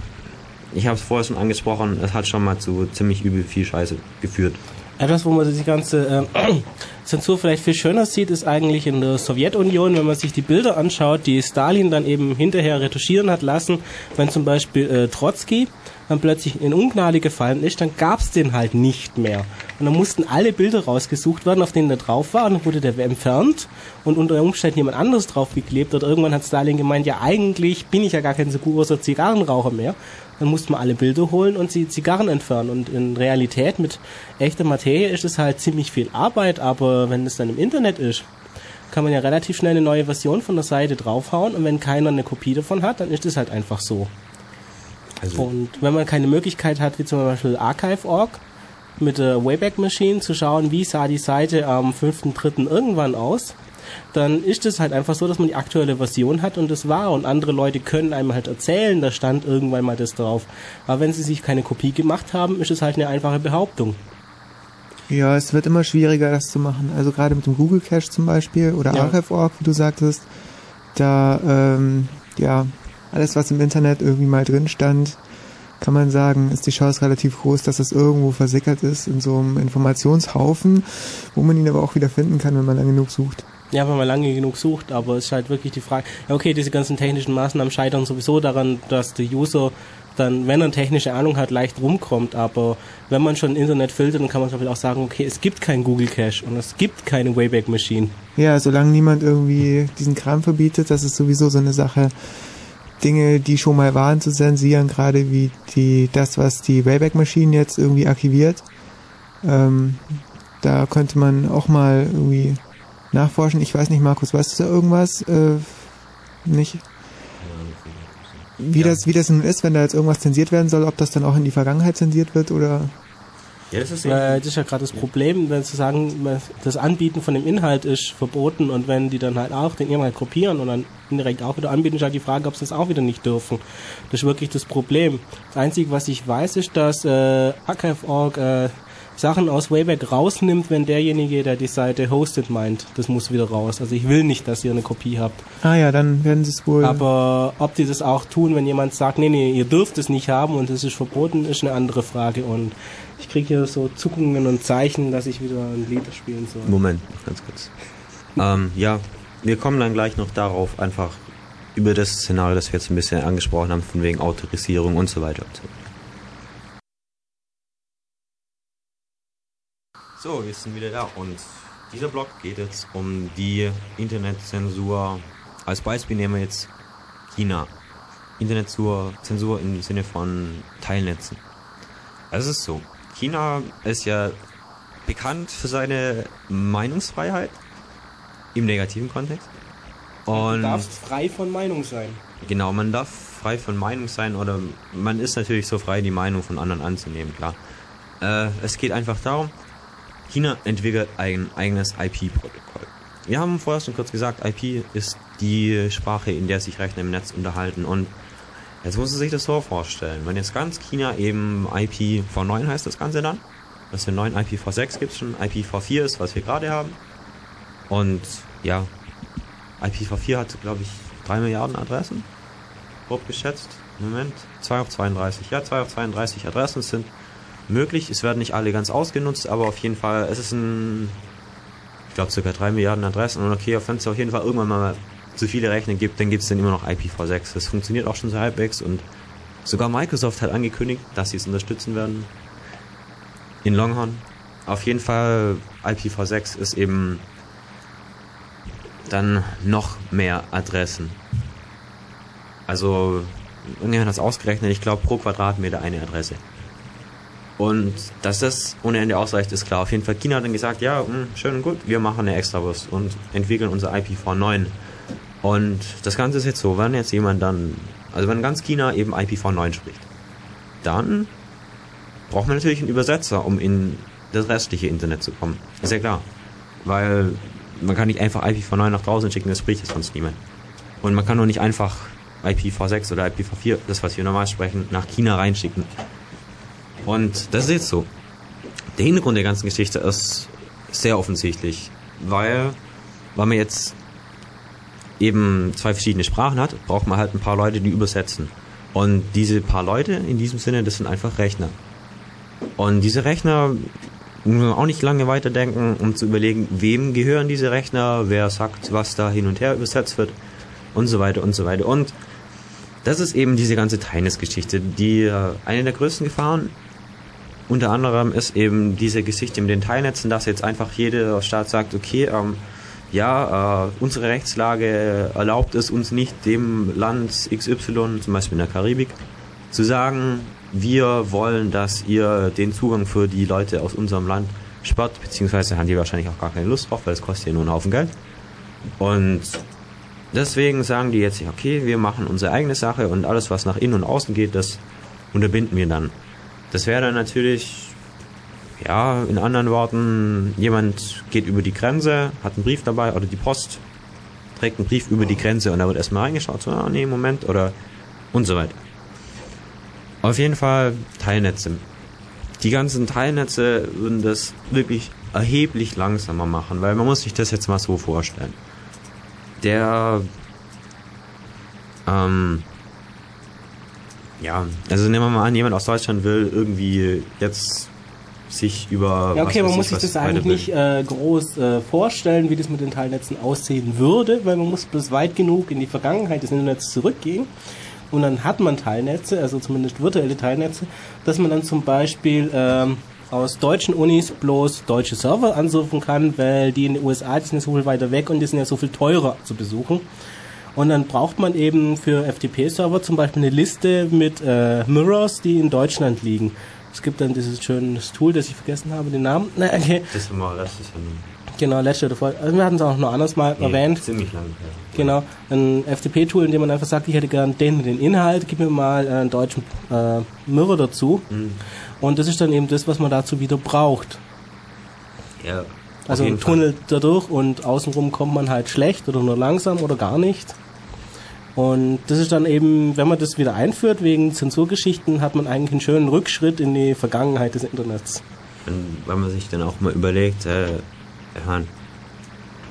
A: ich habe es vorher schon angesprochen, es hat schon mal zu ziemlich übel viel Scheiße geführt.
B: Etwas, wo man die ganze äh, Zensur vielleicht viel schöner sieht, ist eigentlich in der Sowjetunion, wenn man sich die Bilder anschaut, die Stalin dann eben hinterher retuschieren hat lassen, wenn zum Beispiel äh, Trotzki dann plötzlich in Ungnade gefallen ist, dann gab's den halt nicht mehr. Und dann mussten alle Bilder rausgesucht werden, auf denen der drauf war, und dann wurde der entfernt und unter Umständen jemand anderes draufgeklebt. Oder irgendwann hat Stalin gemeint, ja eigentlich bin ich ja gar kein so großer Zigarrenraucher mehr. Dann musste man alle Bilder holen und sie Zigarren entfernen. Und in Realität mit echter Materie ist es halt ziemlich viel Arbeit, aber wenn es dann im Internet ist, kann man ja relativ schnell eine neue Version von der Seite draufhauen und wenn keiner eine Kopie davon hat, dann ist es halt einfach so. Also und wenn man keine Möglichkeit hat, wie zum Beispiel Archive.org, mit der Wayback Machine zu schauen, wie sah die Seite am 5.3. irgendwann aus, dann ist es halt einfach so, dass man die aktuelle Version hat und das war und andere Leute können einem halt erzählen, da stand irgendwann mal das drauf. Aber wenn sie sich keine Kopie gemacht haben, ist es halt eine einfache Behauptung.
C: Ja, es wird immer schwieriger, das zu machen. Also gerade mit dem Google Cache zum Beispiel oder ja. Archive.org, wie du sagtest, da, ähm, ja, alles, was im Internet irgendwie mal drin stand, kann man sagen, ist die Chance relativ groß, dass es irgendwo versickert ist in so einem Informationshaufen, wo man ihn aber auch wieder finden kann, wenn man lang genug sucht.
B: Ja, wenn man lange genug sucht, aber es ist halt wirklich die Frage, okay, diese ganzen technischen Maßnahmen scheitern sowieso daran, dass der User dann, wenn er technische Ahnung hat, leicht rumkommt. Aber wenn man schon Internet filtert, dann kann man zum Beispiel auch sagen, okay, es gibt kein Google Cache und es gibt keine Wayback Machine.
C: Ja, solange niemand irgendwie diesen Kram verbietet, das ist sowieso so eine Sache. Dinge, die schon mal waren, zu zensieren, gerade wie die, das, was die Wayback Machine jetzt irgendwie archiviert. Ähm, da könnte man auch mal irgendwie nachforschen. Ich weiß nicht, Markus, weißt du da irgendwas? Äh, nicht? Wie, ja. das, wie das nun ist, wenn da jetzt irgendwas zensiert werden soll, ob das dann auch in die Vergangenheit zensiert wird oder?
B: Ja, das ist, äh, das ist ja gerade das Problem, wenn sie sagen, das Anbieten von dem Inhalt ist verboten und wenn die dann halt auch den Inhalt kopieren und dann indirekt auch wieder anbieten, ist halt die Frage, ob sie das auch wieder nicht dürfen. Das ist wirklich das Problem. Das Einzige, was ich weiß, ist, dass äh, Archive.org äh, Sachen aus Wayback rausnimmt, wenn derjenige, der die Seite hostet, meint, das muss wieder raus. Also ich will nicht, dass ihr eine Kopie habt.
C: Ah ja, dann werden sie es wohl.
B: Aber ob die das auch tun, wenn jemand sagt, nee, nee, ihr dürft es nicht haben und es ist verboten, ist eine andere Frage. Und ich kriege hier so Zuckungen und Zeichen, dass ich wieder ein Lied spielen soll.
A: Moment, ganz kurz. ähm, ja, wir kommen dann gleich noch darauf, einfach über das Szenario, das wir jetzt ein bisschen angesprochen haben, von wegen Autorisierung und so weiter und so So, wir sind wieder da und dieser Blog geht jetzt um die Internetzensur. Als Beispiel nehmen wir jetzt China. Internetzensur Zensur im Sinne von Teilnetzen. Es ist so, China ist ja bekannt für seine Meinungsfreiheit im negativen Kontext.
B: Und du darfst frei von Meinung sein.
A: Genau, man darf frei von Meinung sein oder man ist natürlich so frei, die Meinung von anderen anzunehmen, klar. Äh, es geht einfach darum, China entwickelt ein eigenes IP-Protokoll. Wir haben vorher schon kurz gesagt, IP ist die Sprache, in der sich Rechner im Netz unterhalten. Und jetzt muss man sich das so vorstellen. Wenn jetzt ganz China eben IPv9 heißt das Ganze dann, dass wir neuen IPv6 gibt schon, IPv4 ist, was wir gerade haben. Und ja, IPv4 hat, glaube ich, 3 Milliarden Adressen, grob geschätzt. Moment, 2 auf 32. Ja, 2 auf 32 Adressen sind möglich. Es werden nicht alle ganz ausgenutzt, aber auf jeden Fall, es ist ein, ich glaube, circa 3 Milliarden Adressen. Und okay, wenn es auf jeden Fall irgendwann mal zu viele Rechner gibt, dann gibt es dann immer noch IPv6. Das funktioniert auch schon so halbwegs und sogar Microsoft hat angekündigt, dass sie es unterstützen werden. In Longhorn. Auf jeden Fall IPv6 ist eben dann noch mehr Adressen. Also, irgendjemand hat es ausgerechnet, ich glaube pro Quadratmeter eine Adresse. Und dass das ohne Ende ausreicht, ist klar. Auf jeden Fall, China hat dann gesagt, ja, mh, hm, schön und gut, wir machen eine Extrawurst und entwickeln unser IPv9. Und das Ganze ist jetzt so, wenn jetzt jemand dann, also wenn ganz China eben IPv9 spricht, dann braucht man natürlich einen Übersetzer, um in das restliche Internet zu kommen. Ist ja klar. Weil man kann nicht einfach IPv9 nach draußen schicken, das spricht jetzt sonst niemand. Und man kann auch nicht einfach IPv6 oder IPv4, das was wir normal sprechen, nach China reinschicken. Und das ist jetzt so. Der Hintergrund der ganzen Geschichte ist sehr offensichtlich, weil, weil man jetzt eben zwei verschiedene Sprachen hat, braucht man halt ein paar Leute, die übersetzen. Und diese paar Leute in diesem Sinne, das sind einfach Rechner. Und diese Rechner muss man auch nicht lange weiterdenken, um zu überlegen, wem gehören diese Rechner, wer sagt, was da hin und her übersetzt wird und so weiter und so weiter. Und das ist eben diese ganze Teilnis-Geschichte. Die äh, eine der größten Gefahren unter anderem ist eben diese Geschichte mit den Teilnetzen, dass jetzt einfach jeder Staat sagt, okay, ähm, ja, äh, unsere Rechtslage erlaubt es uns nicht, dem Land XY, zum Beispiel in der Karibik, zu sagen, wir wollen, dass ihr den Zugang für die Leute aus unserem Land sperrt, beziehungsweise haben die wahrscheinlich auch gar keine Lust drauf, weil es kostet ja nur einen Haufen Geld. Und deswegen sagen die jetzt, okay, wir machen unsere eigene Sache und alles, was nach innen und außen geht, das unterbinden wir dann. Das wäre dann natürlich, ja, in anderen Worten, jemand geht über die Grenze, hat einen Brief dabei oder die Post trägt einen Brief über die Grenze und da wird erstmal reingeschaut, so, ah, nee, Moment, oder und so weiter. Auf jeden Fall Teilnetze. Die ganzen Teilnetze würden das wirklich erheblich langsamer machen, weil man muss sich das jetzt mal so vorstellen. Der ähm, ja, also nehmen wir mal an, jemand aus Deutschland will irgendwie jetzt sich über.
B: Ja, okay, man muss sich das eigentlich nicht äh, groß äh, vorstellen, wie das mit den Teilnetzen aussehen würde, weil man muss bis weit genug in die Vergangenheit des Internets zurückgehen. Und dann hat man Teilnetze, also zumindest virtuelle Teilnetze, dass man dann zum Beispiel ähm, aus deutschen Unis bloß deutsche Server ansuchen kann, weil die in den USA die sind ja so viel weiter weg und die sind ja so viel teurer zu besuchen. Und dann braucht man eben für FTP-Server zum Beispiel eine Liste mit äh, Mirrors, die in Deutschland liegen. Es gibt dann dieses schöne Tool, das ich vergessen habe, den Namen.
A: Na, okay. Das haben wir letztes Jahr
B: Genau, letzte oder vor. Also wir hatten es auch noch anders mal nee, erwähnt.
A: Ziemlich lange.
B: Genau, ein FTP-Tool, in dem man einfach sagt, ich hätte gern den den Inhalt, gib mir mal einen deutschen äh, Mirror dazu. Mhm. Und das ist dann eben das, was man dazu wieder braucht.
A: Ja.
B: Also ein Tunnel dadurch und außenrum kommt man halt schlecht oder nur langsam oder gar nicht. Und das ist dann eben, wenn man das wieder einführt wegen Zensurgeschichten, hat man eigentlich einen schönen Rückschritt in die Vergangenheit des Internets.
A: Und wenn man sich dann auch mal überlegt, äh,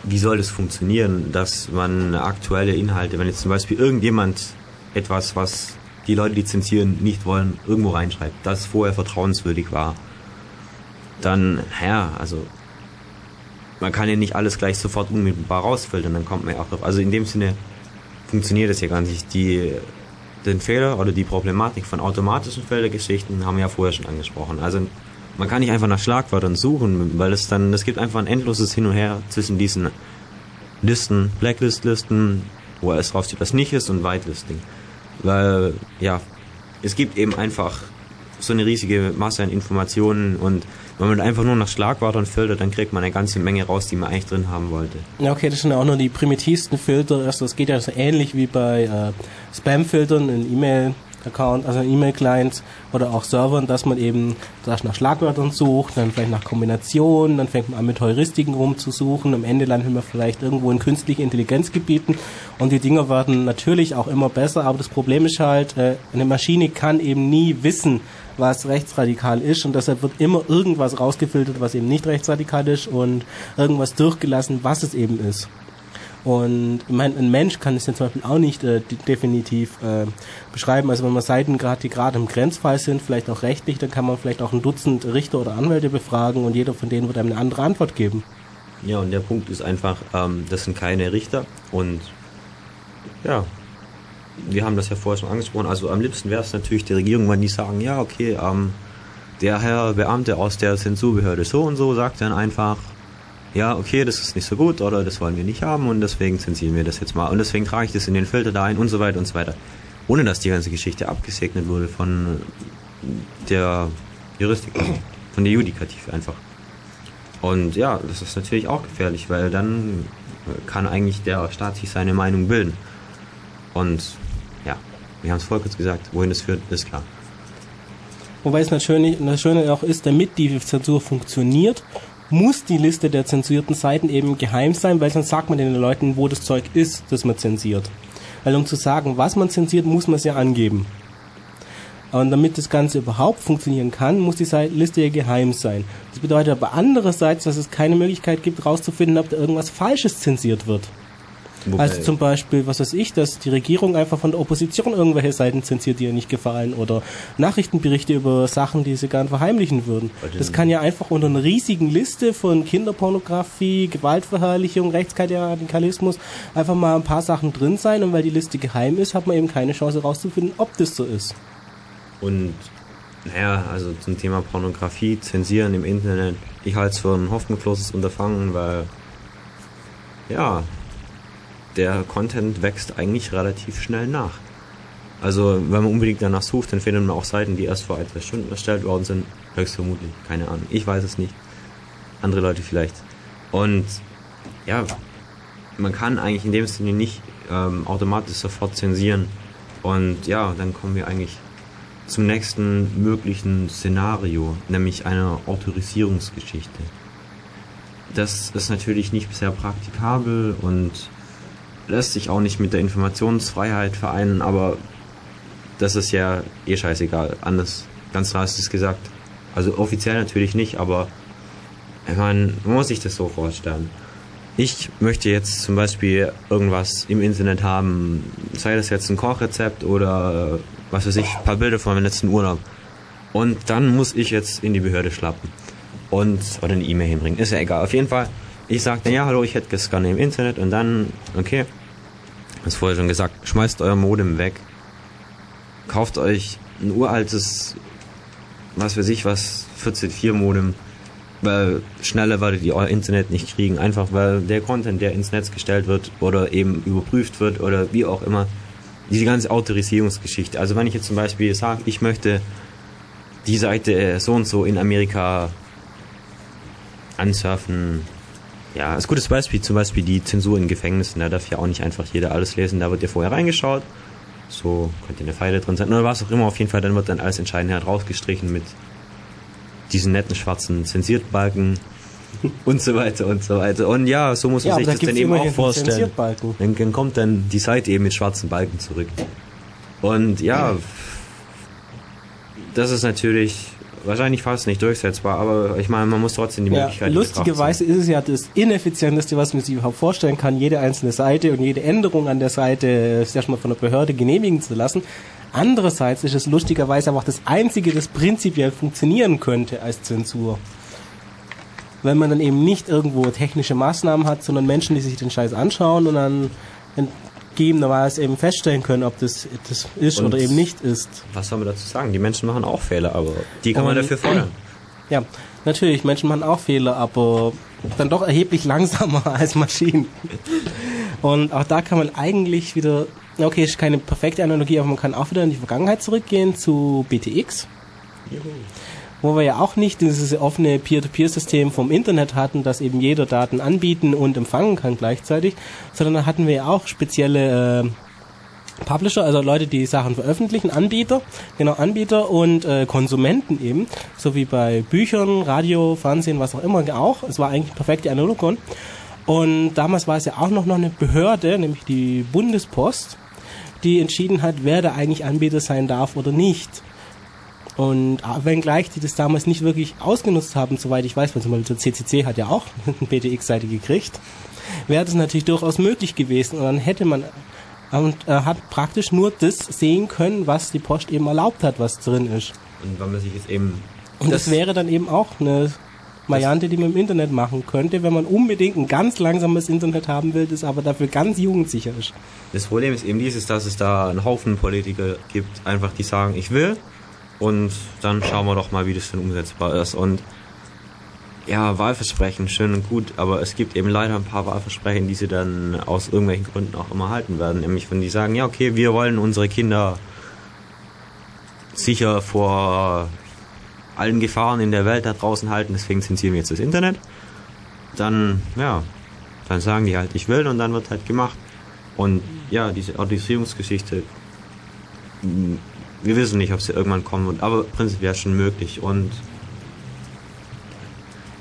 A: wie soll das funktionieren, dass man aktuelle Inhalte, wenn jetzt zum Beispiel irgendjemand etwas, was die Leute lizenzieren, nicht wollen, irgendwo reinschreibt, das vorher vertrauenswürdig war, dann, ja, also man kann ja nicht alles gleich sofort unmittelbar rausfiltern, dann kommt man ja auch drauf. Also in dem Sinne funktioniert das ja gar nicht. Die, den Fehler oder die Problematik von automatischen Feldergeschichten haben wir ja vorher schon angesprochen. Also man kann nicht einfach nach Schlagwörtern suchen, weil es dann, es gibt einfach ein endloses Hin und Her zwischen diesen Listen, Blacklist-Listen, wo alles draufsteht, was nicht ist, und Whitelisting. Weil, ja, es gibt eben einfach so eine riesige Masse an Informationen und wenn man einfach nur nach Schlagwörtern filtert, dann kriegt man eine ganze Menge raus, die man eigentlich drin haben wollte.
B: Ja, okay, das sind auch nur die primitivsten Filter. Also das geht ja so ähnlich wie bei äh, Spam-Filtern in E-Mail. Account, also E-Mail-Clients oder auch Servern, dass man eben zuerst nach Schlagwörtern sucht, dann vielleicht nach Kombinationen, dann fängt man an mit Heuristiken rumzusuchen, am Ende landen wir vielleicht irgendwo in künstlichen Intelligenzgebieten und die Dinger werden natürlich auch immer besser, aber das Problem ist halt, äh, eine Maschine kann eben nie wissen, was rechtsradikal ist und deshalb wird immer irgendwas rausgefiltert, was eben nicht rechtsradikal ist und irgendwas durchgelassen, was es eben ist. Und ich meine, ein Mensch kann es ja zum Beispiel auch nicht äh, definitiv äh, beschreiben. Also wenn man Seiten gerade, die gerade im Grenzfall sind, vielleicht auch rechtlich, dann kann man vielleicht auch ein Dutzend Richter oder Anwälte befragen und jeder von denen wird einem eine andere Antwort geben.
A: Ja, und der Punkt ist einfach, ähm, das sind keine Richter und ja, wir haben das ja vorher schon angesprochen, also am liebsten wäre es natürlich die Regierung, wenn die sagen, ja, okay, ähm, der Herr Beamte aus der Zensurbehörde so und so sagt dann einfach, ja, okay, das ist nicht so gut oder das wollen wir nicht haben und deswegen zensieren wir das jetzt mal und deswegen trage ich das in den Filter da ein und so weiter und so weiter. Ohne dass die ganze Geschichte abgesegnet wurde von der Juristik, von der Judikative einfach. Und ja, das ist natürlich auch gefährlich, weil dann kann eigentlich der Staat sich seine Meinung bilden. Und wir haben es voll kurz gesagt, wohin das führt, ist klar.
B: Wobei es natürlich das Schöne auch ist, damit die Zensur funktioniert, muss die Liste der zensierten Seiten eben geheim sein, weil sonst sagt man den Leuten, wo das Zeug ist, das man zensiert. Weil um zu sagen, was man zensiert, muss man es ja angeben. Und damit das Ganze überhaupt funktionieren kann, muss die Liste ja geheim sein. Das bedeutet aber andererseits, dass es keine Möglichkeit gibt, herauszufinden, ob da irgendwas Falsches zensiert wird. Wobei also zum Beispiel, was weiß ich, dass die Regierung einfach von der Opposition irgendwelche Seiten zensiert, die ihr nicht gefallen oder Nachrichtenberichte über Sachen, die sie gern verheimlichen würden. Das kann ja einfach unter einer riesigen Liste von Kinderpornografie, Gewaltverherrlichung, Rechtsradikalismus einfach mal ein paar Sachen drin sein und weil die Liste geheim ist, hat man eben keine Chance herauszufinden, ob das so ist.
A: Und naja, also zum Thema Pornografie, Zensieren im Internet, ich halte es für ein hoffnungsloses Unterfangen, weil ja, der Content wächst eigentlich relativ schnell nach. Also wenn man unbedingt danach sucht, dann findet man auch Seiten, die erst vor ein, zwei Stunden erstellt worden sind. Höchstvermutlich, keine Ahnung. Ich weiß es nicht. Andere Leute vielleicht. Und ja, man kann eigentlich in dem Sinne nicht ähm, automatisch sofort zensieren. Und ja, dann kommen wir eigentlich zum nächsten möglichen Szenario, nämlich einer Autorisierungsgeschichte. Das ist natürlich nicht sehr praktikabel und lässt sich auch nicht mit der Informationsfreiheit vereinen, aber das ist ja eh scheißegal. Anders, ganz drastisch gesagt. Also offiziell natürlich nicht, aber ich meine, man muss sich das so vorstellen. Ich möchte jetzt zum Beispiel irgendwas im Internet haben, sei das jetzt ein Kochrezept oder was weiß ich, ein paar Bilder von meinem letzten Urlaub. Und dann muss ich jetzt in die Behörde schlappen und oder eine E-Mail hinbringen. Ist ja egal. Auf jeden Fall ich sagte, ja, hallo, ich hätte gescannt im Internet. Und dann, okay, das vorher schon gesagt, schmeißt euer Modem weg, kauft euch ein uraltes, was weiß ich was, 14.4 Modem, weil schneller werdet ihr euer Internet nicht kriegen, einfach weil der Content, der ins Netz gestellt wird oder eben überprüft wird oder wie auch immer, diese ganze Autorisierungsgeschichte. Also wenn ich jetzt zum Beispiel sage, ich möchte die Seite so und so in Amerika ansurfen, ja, als gutes Beispiel zum Beispiel die Zensur in Gefängnissen. Da darf ja auch nicht einfach jeder alles lesen. Da wird ja vorher reingeschaut. So könnte eine Pfeile drin sein. Oder was auch immer. Auf jeden Fall, dann wird dann alles entscheidend halt rausgestrichen mit diesen netten schwarzen Zensiertbalken und so weiter und so weiter. Und ja, so muss man ja, sich das dann eben auch vorstellen. Dann, dann kommt dann die Seite eben mit schwarzen Balken zurück. Und ja, das ist natürlich wahrscheinlich fast nicht durchsetzbar, aber ich meine, man muss trotzdem die ja, Möglichkeit
B: Lustigerweise ist es ja das ineffizienteste, was man sich überhaupt vorstellen kann, jede einzelne Seite und jede Änderung an der Seite erstmal von der Behörde genehmigen zu lassen. Andererseits ist es lustigerweise aber auch das einzige, das prinzipiell funktionieren könnte als Zensur. Wenn man dann eben nicht irgendwo technische Maßnahmen hat, sondern Menschen, die sich den Scheiß anschauen und dann gegebenerweise eben feststellen können, ob das, das ist und oder eben nicht ist.
A: Was soll man dazu sagen? Die Menschen machen auch Fehler, aber die kann und, man dafür fordern.
B: Ja, natürlich, Menschen machen auch Fehler, aber dann doch erheblich langsamer als Maschinen. Und auch da kann man eigentlich wieder, okay, ist keine perfekte Analogie, aber man kann auch wieder in die Vergangenheit zurückgehen zu BTX. Juhu wo wir ja auch nicht dieses offene Peer-to-Peer-System vom Internet hatten, dass eben jeder Daten anbieten und empfangen kann gleichzeitig, sondern da hatten wir ja auch spezielle Publisher, also Leute, die Sachen veröffentlichen, Anbieter, genau Anbieter und äh, Konsumenten eben, so wie bei Büchern, Radio, Fernsehen, was auch immer auch. Es war eigentlich perfekt die Analogon. Und damals war es ja auch noch eine Behörde, nämlich die Bundespost, die entschieden hat, wer da eigentlich Anbieter sein darf oder nicht. Und wenngleich die das damals nicht wirklich ausgenutzt haben, soweit ich weiß, weil zum Beispiel der CCC hat ja auch eine BTX-Seite gekriegt, wäre das natürlich durchaus möglich gewesen. Und dann hätte man und äh, hat praktisch nur das sehen können, was die Post eben erlaubt hat, was drin ist.
A: Und wenn man sich jetzt eben.
B: Und das, das wäre dann eben auch eine Variante, die man im Internet machen könnte, wenn man unbedingt ein ganz langsames Internet haben will, das aber dafür ganz jugendsicher ist.
A: Das Problem ist eben dieses, dass es da einen Haufen Politiker gibt, einfach die sagen, ich will und dann schauen wir doch mal, wie das denn umsetzbar ist. Und ja, Wahlversprechen, schön und gut, aber es gibt eben leider ein paar Wahlversprechen, die sie dann aus irgendwelchen Gründen auch immer halten werden. Nämlich wenn die sagen, ja okay, wir wollen unsere Kinder sicher vor allen Gefahren in der Welt da draußen halten, deswegen zensieren wir jetzt das Internet. Dann, ja, dann sagen die halt, ich will und dann wird halt gemacht. Und ja, diese Autorisierungsgeschichte, wir wissen nicht, ob sie irgendwann kommen wird, aber prinzipiell schon möglich. Und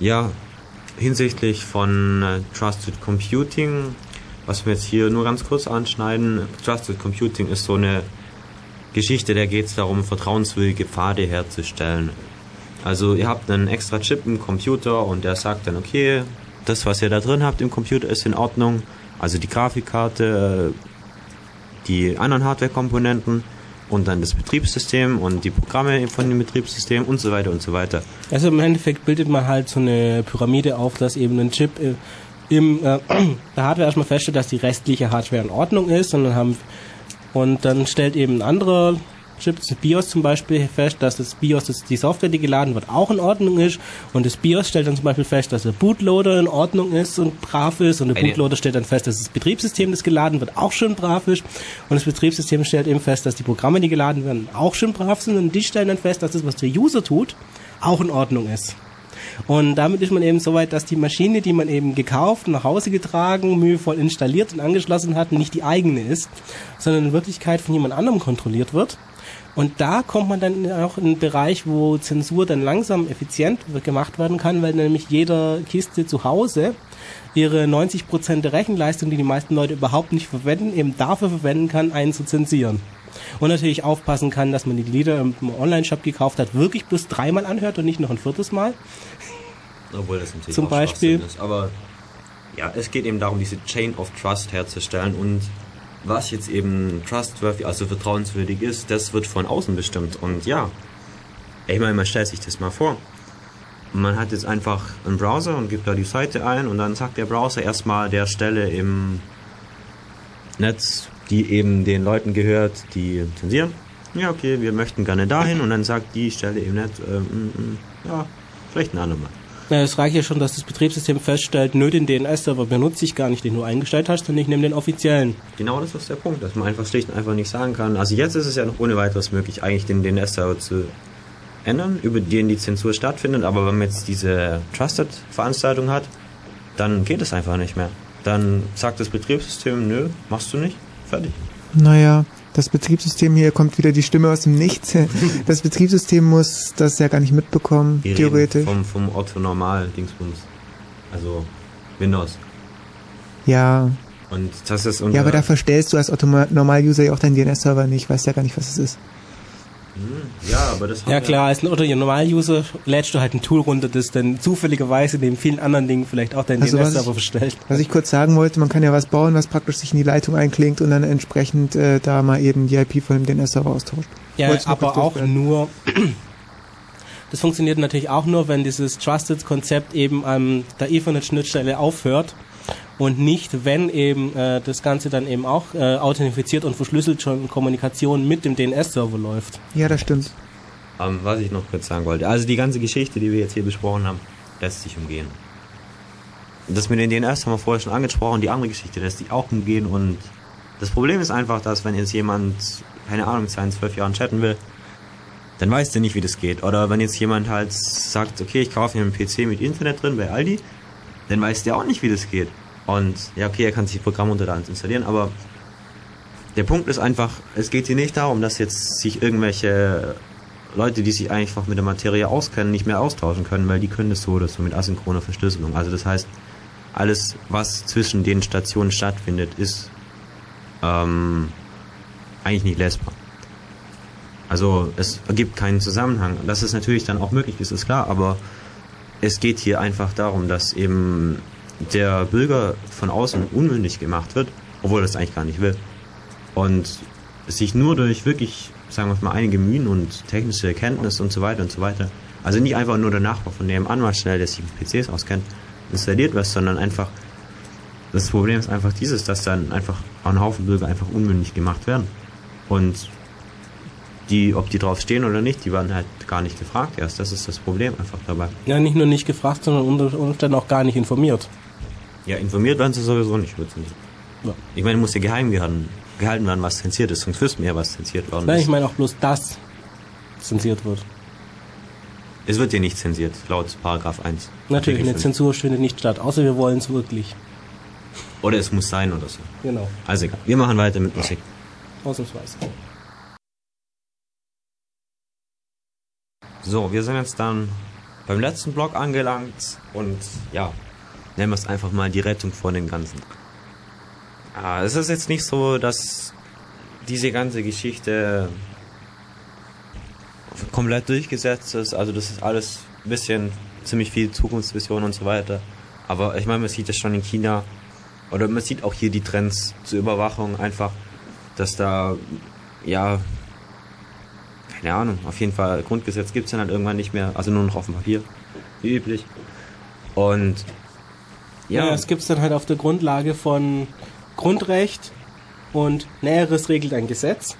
A: ja, hinsichtlich von äh, Trusted Computing, was wir jetzt hier nur ganz kurz anschneiden, Trusted Computing ist so eine Geschichte, da geht es darum, vertrauenswürdige Pfade herzustellen. Also ihr habt einen extra Chip im Computer und der sagt dann, okay, das, was ihr da drin habt im Computer, ist in Ordnung. Also die Grafikkarte, die anderen Hardware-Komponenten und dann das Betriebssystem und die Programme von dem Betriebssystem und so weiter und so weiter.
B: Also im Endeffekt bildet man halt so eine Pyramide auf, dass eben ein Chip äh, im äh, der Hardware erstmal feststellt, dass die restliche Hardware in Ordnung ist und dann haben und dann stellt eben ein anderer Chip, das BIOS zum Beispiel, fest, dass das BIOS, das die Software, die geladen wird, auch in Ordnung ist. Und das BIOS stellt dann zum Beispiel fest, dass der Bootloader in Ordnung ist und brav ist. Und der. Bootloader stellt dann fest, dass das Betriebssystem, das geladen wird, auch schön brav ist. Und das Betriebssystem stellt eben fest, dass die Programme, die geladen werden, auch schön brav sind. Und die stellen dann fest, dass das, was der User tut, auch in Ordnung ist. Und damit ist man eben so weit, dass die Maschine, die man eben gekauft, nach Hause getragen, mühevoll installiert und angeschlossen hat, nicht die eigene ist, sondern in Wirklichkeit von jemand anderem kontrolliert wird. Und da kommt man dann auch in einen Bereich, wo Zensur dann langsam effizient gemacht werden kann, weil nämlich jeder Kiste zu Hause ihre 90% der Rechenleistung, die die meisten Leute überhaupt nicht verwenden, eben dafür verwenden kann, einen zu zensieren. Und natürlich aufpassen kann, dass man die Lieder im Online-Shop gekauft hat, wirklich bloß dreimal anhört und nicht noch ein viertes Mal.
A: Obwohl das natürlich
B: Zum Beispiel.
A: ist. Aber ja, es geht eben darum, diese Chain of Trust herzustellen und was jetzt eben trustworthy, also vertrauenswürdig ist, das wird von außen bestimmt. Und ja, ich meine, man stellt sich das mal vor. Man hat jetzt einfach einen Browser und gibt da die Seite ein und dann sagt der Browser erstmal der Stelle im Netz, die eben den Leuten gehört, die zensieren. Ja, okay, wir möchten gerne dahin und dann sagt die Stelle im Netz, äh, mm, mm, ja, vielleicht ein andermal.
B: Es reicht ja schon, dass das Betriebssystem feststellt, nö, den DNS-Server benutze ich gar nicht, den du eingestellt hast, sondern ich nehme den offiziellen.
A: Genau das ist der Punkt, dass man einfach schlicht und einfach nicht sagen kann. Also jetzt ist es ja noch ohne weiteres möglich, eigentlich den DNS-Server zu ändern, über den die Zensur stattfindet. Aber wenn man jetzt diese Trusted-Veranstaltung hat, dann geht es einfach nicht mehr. Dann sagt das Betriebssystem, nö, machst du nicht, fertig.
C: Naja, das Betriebssystem hier kommt wieder die Stimme aus dem Nichts. Das Betriebssystem muss das ja gar nicht mitbekommen, Wir theoretisch.
A: Vom, vom Otto Normal Dingsbums. Also Windows.
C: Ja.
A: Und das ist
C: Ja, aber da verstellst du als Otto Normal User ja auch deinen DNS-Server nicht, weißt ja gar nicht, was es ist.
A: Hm, ja, aber das
B: Ja klar, als ein Otto Normal-User lädst du halt ein Tool runter, das dann zufälligerweise neben vielen anderen Dingen vielleicht auch deinen also DNS-Server verstellt.
C: Was ich kurz sagen wollte, man kann ja was bauen, was praktisch sich in die Leitung einklingt und dann entsprechend äh, da mal eben die IP von dem DNS-Server austauscht.
B: Ja, aber auch nur... Das funktioniert natürlich auch nur, wenn dieses Trusted-Konzept eben an der Ethernet-Schnittstelle aufhört und nicht, wenn eben äh, das Ganze dann eben auch äh, authentifiziert und verschlüsselt schon in Kommunikation mit dem DNS-Server läuft.
C: Ja, das stimmt.
A: Ähm, was ich noch kurz sagen wollte, also die ganze Geschichte, die wir jetzt hier besprochen haben, lässt sich umgehen. Das mit den DNS haben wir vorher schon angesprochen, die andere Geschichte lässt sich auch umgehen und das Problem ist einfach, dass wenn jetzt jemand, keine Ahnung, 10, 12 Jahren chatten will, dann weiß der nicht, wie das geht. Oder wenn jetzt jemand halt sagt, okay, ich kaufe mir einen PC mit Internet drin bei Aldi, dann weiß der auch nicht, wie das geht. Und ja, okay, er kann sich Programm unter der Hand installieren, aber der Punkt ist einfach, es geht hier nicht darum, dass jetzt sich irgendwelche Leute, die sich einfach mit der Materie auskennen, nicht mehr austauschen können, weil die können das so oder so mit asynchroner Verschlüsselung. Also das heißt, alles, was zwischen den Stationen stattfindet, ist ähm, eigentlich nicht lesbar. Also es ergibt keinen Zusammenhang. Dass es natürlich dann auch möglich ist, ist klar, aber es geht hier einfach darum, dass eben der Bürger von außen unmündig gemacht wird, obwohl er das eigentlich gar nicht will. Und sich nur durch wirklich, sagen wir mal, einige Mühen und technische Erkenntnisse und so weiter und so weiter, also nicht einfach nur der Nachbar von dem mal schnell, der sich mit PCs auskennt, installiert was, sondern einfach, das Problem ist einfach dieses, dass dann einfach ein Haufen Bürger einfach unmündig gemacht werden. Und die, ob die drauf stehen oder nicht, die werden halt gar nicht gefragt erst. Das ist das Problem einfach dabei.
B: Ja, nicht nur nicht gefragt, sondern unter Umständen auch gar nicht informiert.
A: Ja, informiert werden sie sowieso nicht, nicht.
B: Ja.
A: Ich meine, muss ja geheim gehalten, gehalten werden, was zensiert ist, sonst wüssten wir ja, was zensiert worden
B: Nein,
A: ist.
B: ich meine auch bloß, dass zensiert wird.
A: Es wird ja nicht zensiert, laut Paragraph 1.
B: Natürlich, eine
A: 5.
B: Zensur findet nicht statt, außer wir wollen es wirklich.
A: Oder es muss sein oder so.
B: Genau,
A: Also egal. Wir machen weiter mit Musik.
B: ausnahmsweise.
A: So, wir sind jetzt dann beim letzten Block angelangt und ja, nennen wir es einfach mal die Rettung vor dem Ganzen. Ah, es ist jetzt nicht so, dass diese ganze Geschichte komplett durchgesetzt ist. Also das ist alles ein bisschen ziemlich viel Zukunftsvision und so weiter. Aber ich meine, man sieht das schon in China oder man sieht auch hier die Trends zur Überwachung einfach, dass da ja keine Ahnung, auf jeden Fall Grundgesetz gibt es dann halt irgendwann nicht mehr, also nur noch auf dem Papier, wie üblich. Und
B: Ja, das gibt's dann halt auf der Grundlage von Grundrecht und Näheres regelt ein Gesetz.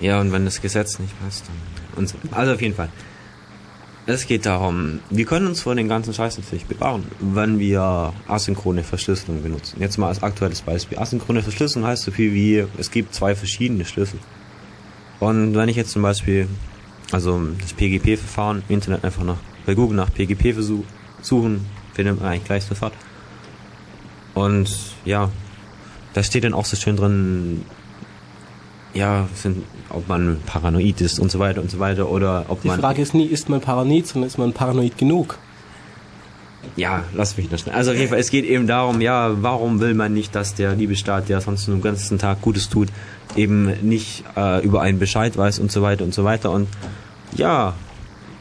A: ja, und wenn das Gesetz nicht passt, dann und so. Also auf jeden Fall. Es geht darum, wir können uns vor den ganzen Scheiß natürlich bewahren, wenn wir asynchrone Verschlüsselung benutzen. Jetzt mal als aktuelles Beispiel. Asynchrone Verschlüsselung heißt so viel wie, es gibt zwei verschiedene Schlüssel. Und wenn ich jetzt zum Beispiel, also das PGP-Verfahren im Internet einfach nach, bei Google nach PGP versuch, man eigentlich gleich sofort. Und ja, da steht dann auch so schön drin, ja, sind, ob man paranoid ist und so weiter und so weiter oder ob
B: Die
A: man
B: Frage ist nie, ist man paranoid, sondern ist man paranoid genug?
A: Ja, lass mich das schnell. Also auf jeden Fall, es geht eben darum, ja, warum will man nicht, dass der liebe Staat, der sonst den ganzen Tag Gutes tut, eben nicht äh, über einen Bescheid weiß und so weiter und so weiter. Und ja,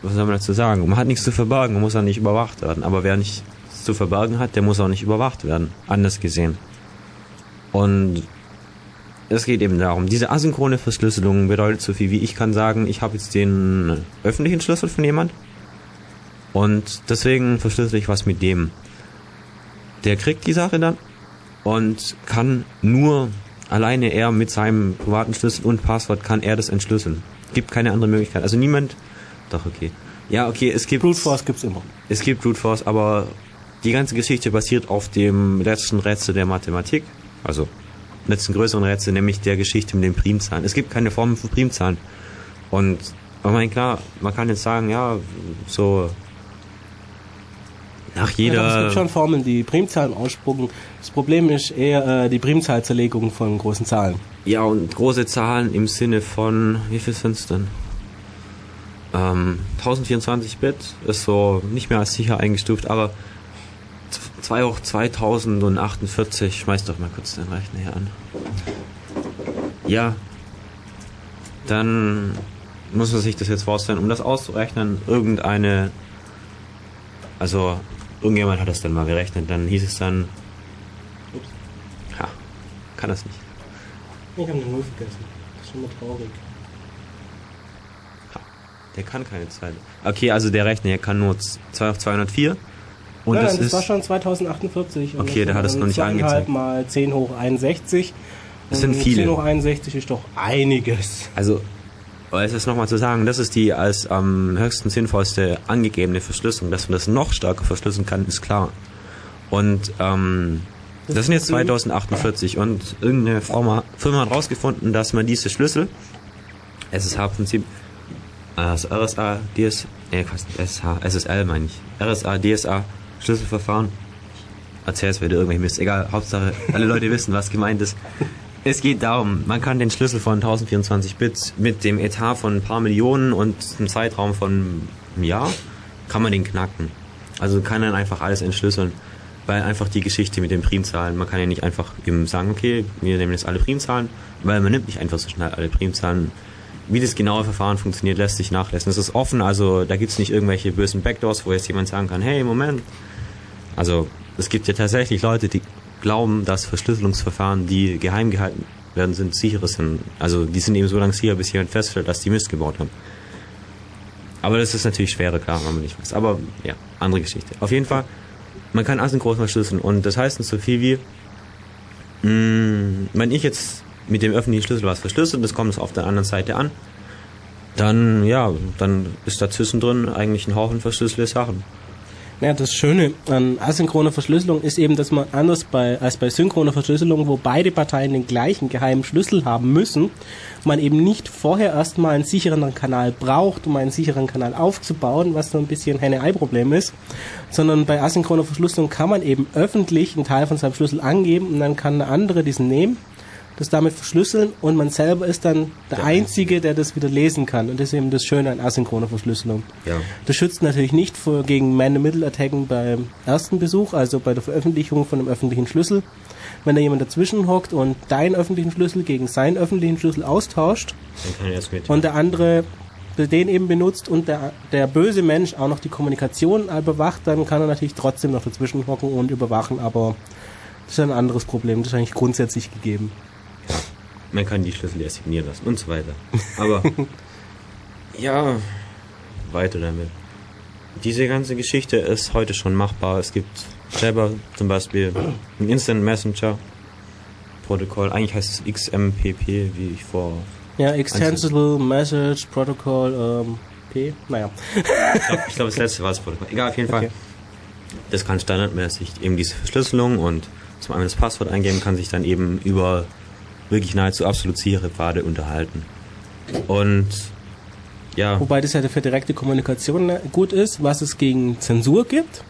A: was soll man dazu sagen? Man hat nichts zu verbergen, man muss auch nicht überwacht werden. Aber wer nichts zu verbergen hat, der muss auch nicht überwacht werden. Anders gesehen. Und es geht eben darum, diese asynchrone Verschlüsselung bedeutet so viel wie ich kann sagen, ich habe jetzt den öffentlichen Schlüssel von jemand und deswegen verschlüssel ich was mit dem. Der kriegt die Sache dann und kann nur alleine er mit seinem privaten Schlüssel und Passwort kann er das entschlüsseln. Gibt keine andere Möglichkeit. Also niemand. Doch okay. Ja okay, es gibt
B: Brute Force gibt's immer.
A: es gibt Brute Force, aber die ganze Geschichte basiert auf dem letzten Rätsel der Mathematik, also letzten größeren Rätsel, nämlich der Geschichte mit den Primzahlen. Es gibt keine Formel für Primzahlen. Und ich meine, klar, man kann jetzt sagen, ja, so nach
B: Ja, doch, es
A: jeder
B: gibt schon Formeln, die Primzahlen ausspucken. Das Problem ist eher äh, die Primzahlzerlegung von großen Zahlen.
A: Ja, und große Zahlen im Sinne von, wie viel sind's denn? Ähm, 1024 Bit ist so nicht mehr als sicher eingestuft, aber 2 hoch 2048, schmeiß doch mal kurz den Rechner hier an. Ja, dann muss man sich das jetzt vorstellen, um das auszurechnen, irgendeine, also irgendjemand hat das dann mal gerechnet, dann hieß es dann, ja, kann das nicht.
B: Ich habe eine Null vergessen. Das ist schon mal traurig.
A: Der kann keine Zeit. Okay, also der Rechner hier kann nur 2 auf 204. Und
B: Nein,
A: das,
B: das,
A: ist.
B: war schon 2048. Und
A: Okay, der hat es noch nicht angezeigt.
B: mal 10 hoch 61.
A: Das sind viele.
B: 10 hoch 61 ist doch einiges.
A: Also, es ist nochmal zu sagen, das ist die als am höchsten sinnvollste angegebene Verschlüsselung. Dass man das noch stärker verschlüsseln kann, ist klar. Und ähm, das,
B: Das
A: sind jetzt
B: ist schön.
A: 2048 und irgendeine Firma, Firma hat rausgefunden, dass man diese Schlüssel, SSH-Prinzip, also RSA, DS, äh, SSH, SSL meine ich, RSA, DSA, Schlüsselverfahren, erzähl's wieder irgendwelche Mist, egal, Hauptsache, alle Leute wissen, was gemeint ist. Es geht darum, man kann den Schlüssel von 1024 Bit mit dem Etat von ein paar Millionen und einem Zeitraum von einem Jahr, kann man den knacken. Also kann dann einfach alles entschlüsseln, weil einfach die Geschichte mit den Primzahlen, man kann ja nicht einfach eben sagen, okay, wir nehmen jetzt alle Primzahlen, weil man nimmt nicht einfach so schnell alle Primzahlen. Wie das genaue Verfahren funktioniert, lässt sich nachlesen. Es ist offen, also da gibt's nicht irgendwelche bösen Backdoors, wo jetzt jemand sagen kann, hey, Moment. Also es gibt ja tatsächlich Leute, die glauben, dass Verschlüsselungsverfahren, die geheim gehalten werden, sind sichere sind. Also die sind eben so lange sicher, bis jemand feststellt, dass die Mist gebaut haben. Aber das ist natürlich schwerer, klar, wenn man nicht weiß. Aber ja, andere Geschichte. Auf jeden Fall, man kann asynchron verschlüsseln und das heißt so viel wie, mh, wenn ich jetzt mit dem öffentlichen Schlüssel was verschlüssel und das kommt auf der anderen Seite an, dann ja, dann ist da zwischendrin eigentlich ein Haufen verschlüsselte Sachen.
B: Naja, das Schöne an asynchroner Verschlüsselung ist eben, dass man anders bei, als bei synchroner Verschlüsselung, wo beide Parteien den gleichen geheimen Schlüssel haben müssen, man eben nicht vorher erstmal einen sicheren Kanal braucht, um einen sicheren Kanal aufzubauen, was so ein bisschen Henne-Ei-Problem ist, sondern bei asynchroner Verschlüsselung kann man eben öffentlich einen Teil von seinem Schlüssel angeben und dann kann eine andere diesen nehmen das damit verschlüsseln und man selber ist dann der
A: Der
B: Einzige, der das wieder lesen kann. Und das ist eben das Schöne an asynchroner Verschlüsselung.
A: Ja.
B: Das schützt natürlich nicht vor, gegen Man-in-the-Middle-Attacken beim ersten Besuch, also bei der Veröffentlichung von einem öffentlichen Schlüssel. Wenn da jemand dazwischen hockt und deinen öffentlichen Schlüssel gegen seinen öffentlichen Schlüssel austauscht
A: Dann kann er mit.
B: und der andere den eben benutzt und der, der böse Mensch auch noch die Kommunikation überwacht, dann kann er natürlich trotzdem noch dazwischen hocken und überwachen, aber das ist ein anderes Problem, das ist eigentlich grundsätzlich gegeben.
A: Man kann die Schlüssel ja signieren lassen und so weiter. Aber ja, weiter damit. Diese ganze Geschichte ist heute schon machbar. Es gibt selber zum Beispiel ein Instant Messenger Protokoll. Eigentlich heißt es XMPP, wie ich vor.
B: Ja, Extensible Message Protocol ähm, P, naja.
A: Ich glaube, glaub, das letzte war das Protokoll. Egal, auf jeden Fall.
B: Okay.
A: Das kann standardmäßig eben diese Verschlüsselung und zum einen das Passwort eingeben, kann sich dann eben über wirklich nahezu absolut sichere Pfade unterhalten. Und ja,
B: Wobei das ja für direkte Kommunikation ne- gut ist. Was es gegen Zensur gibt,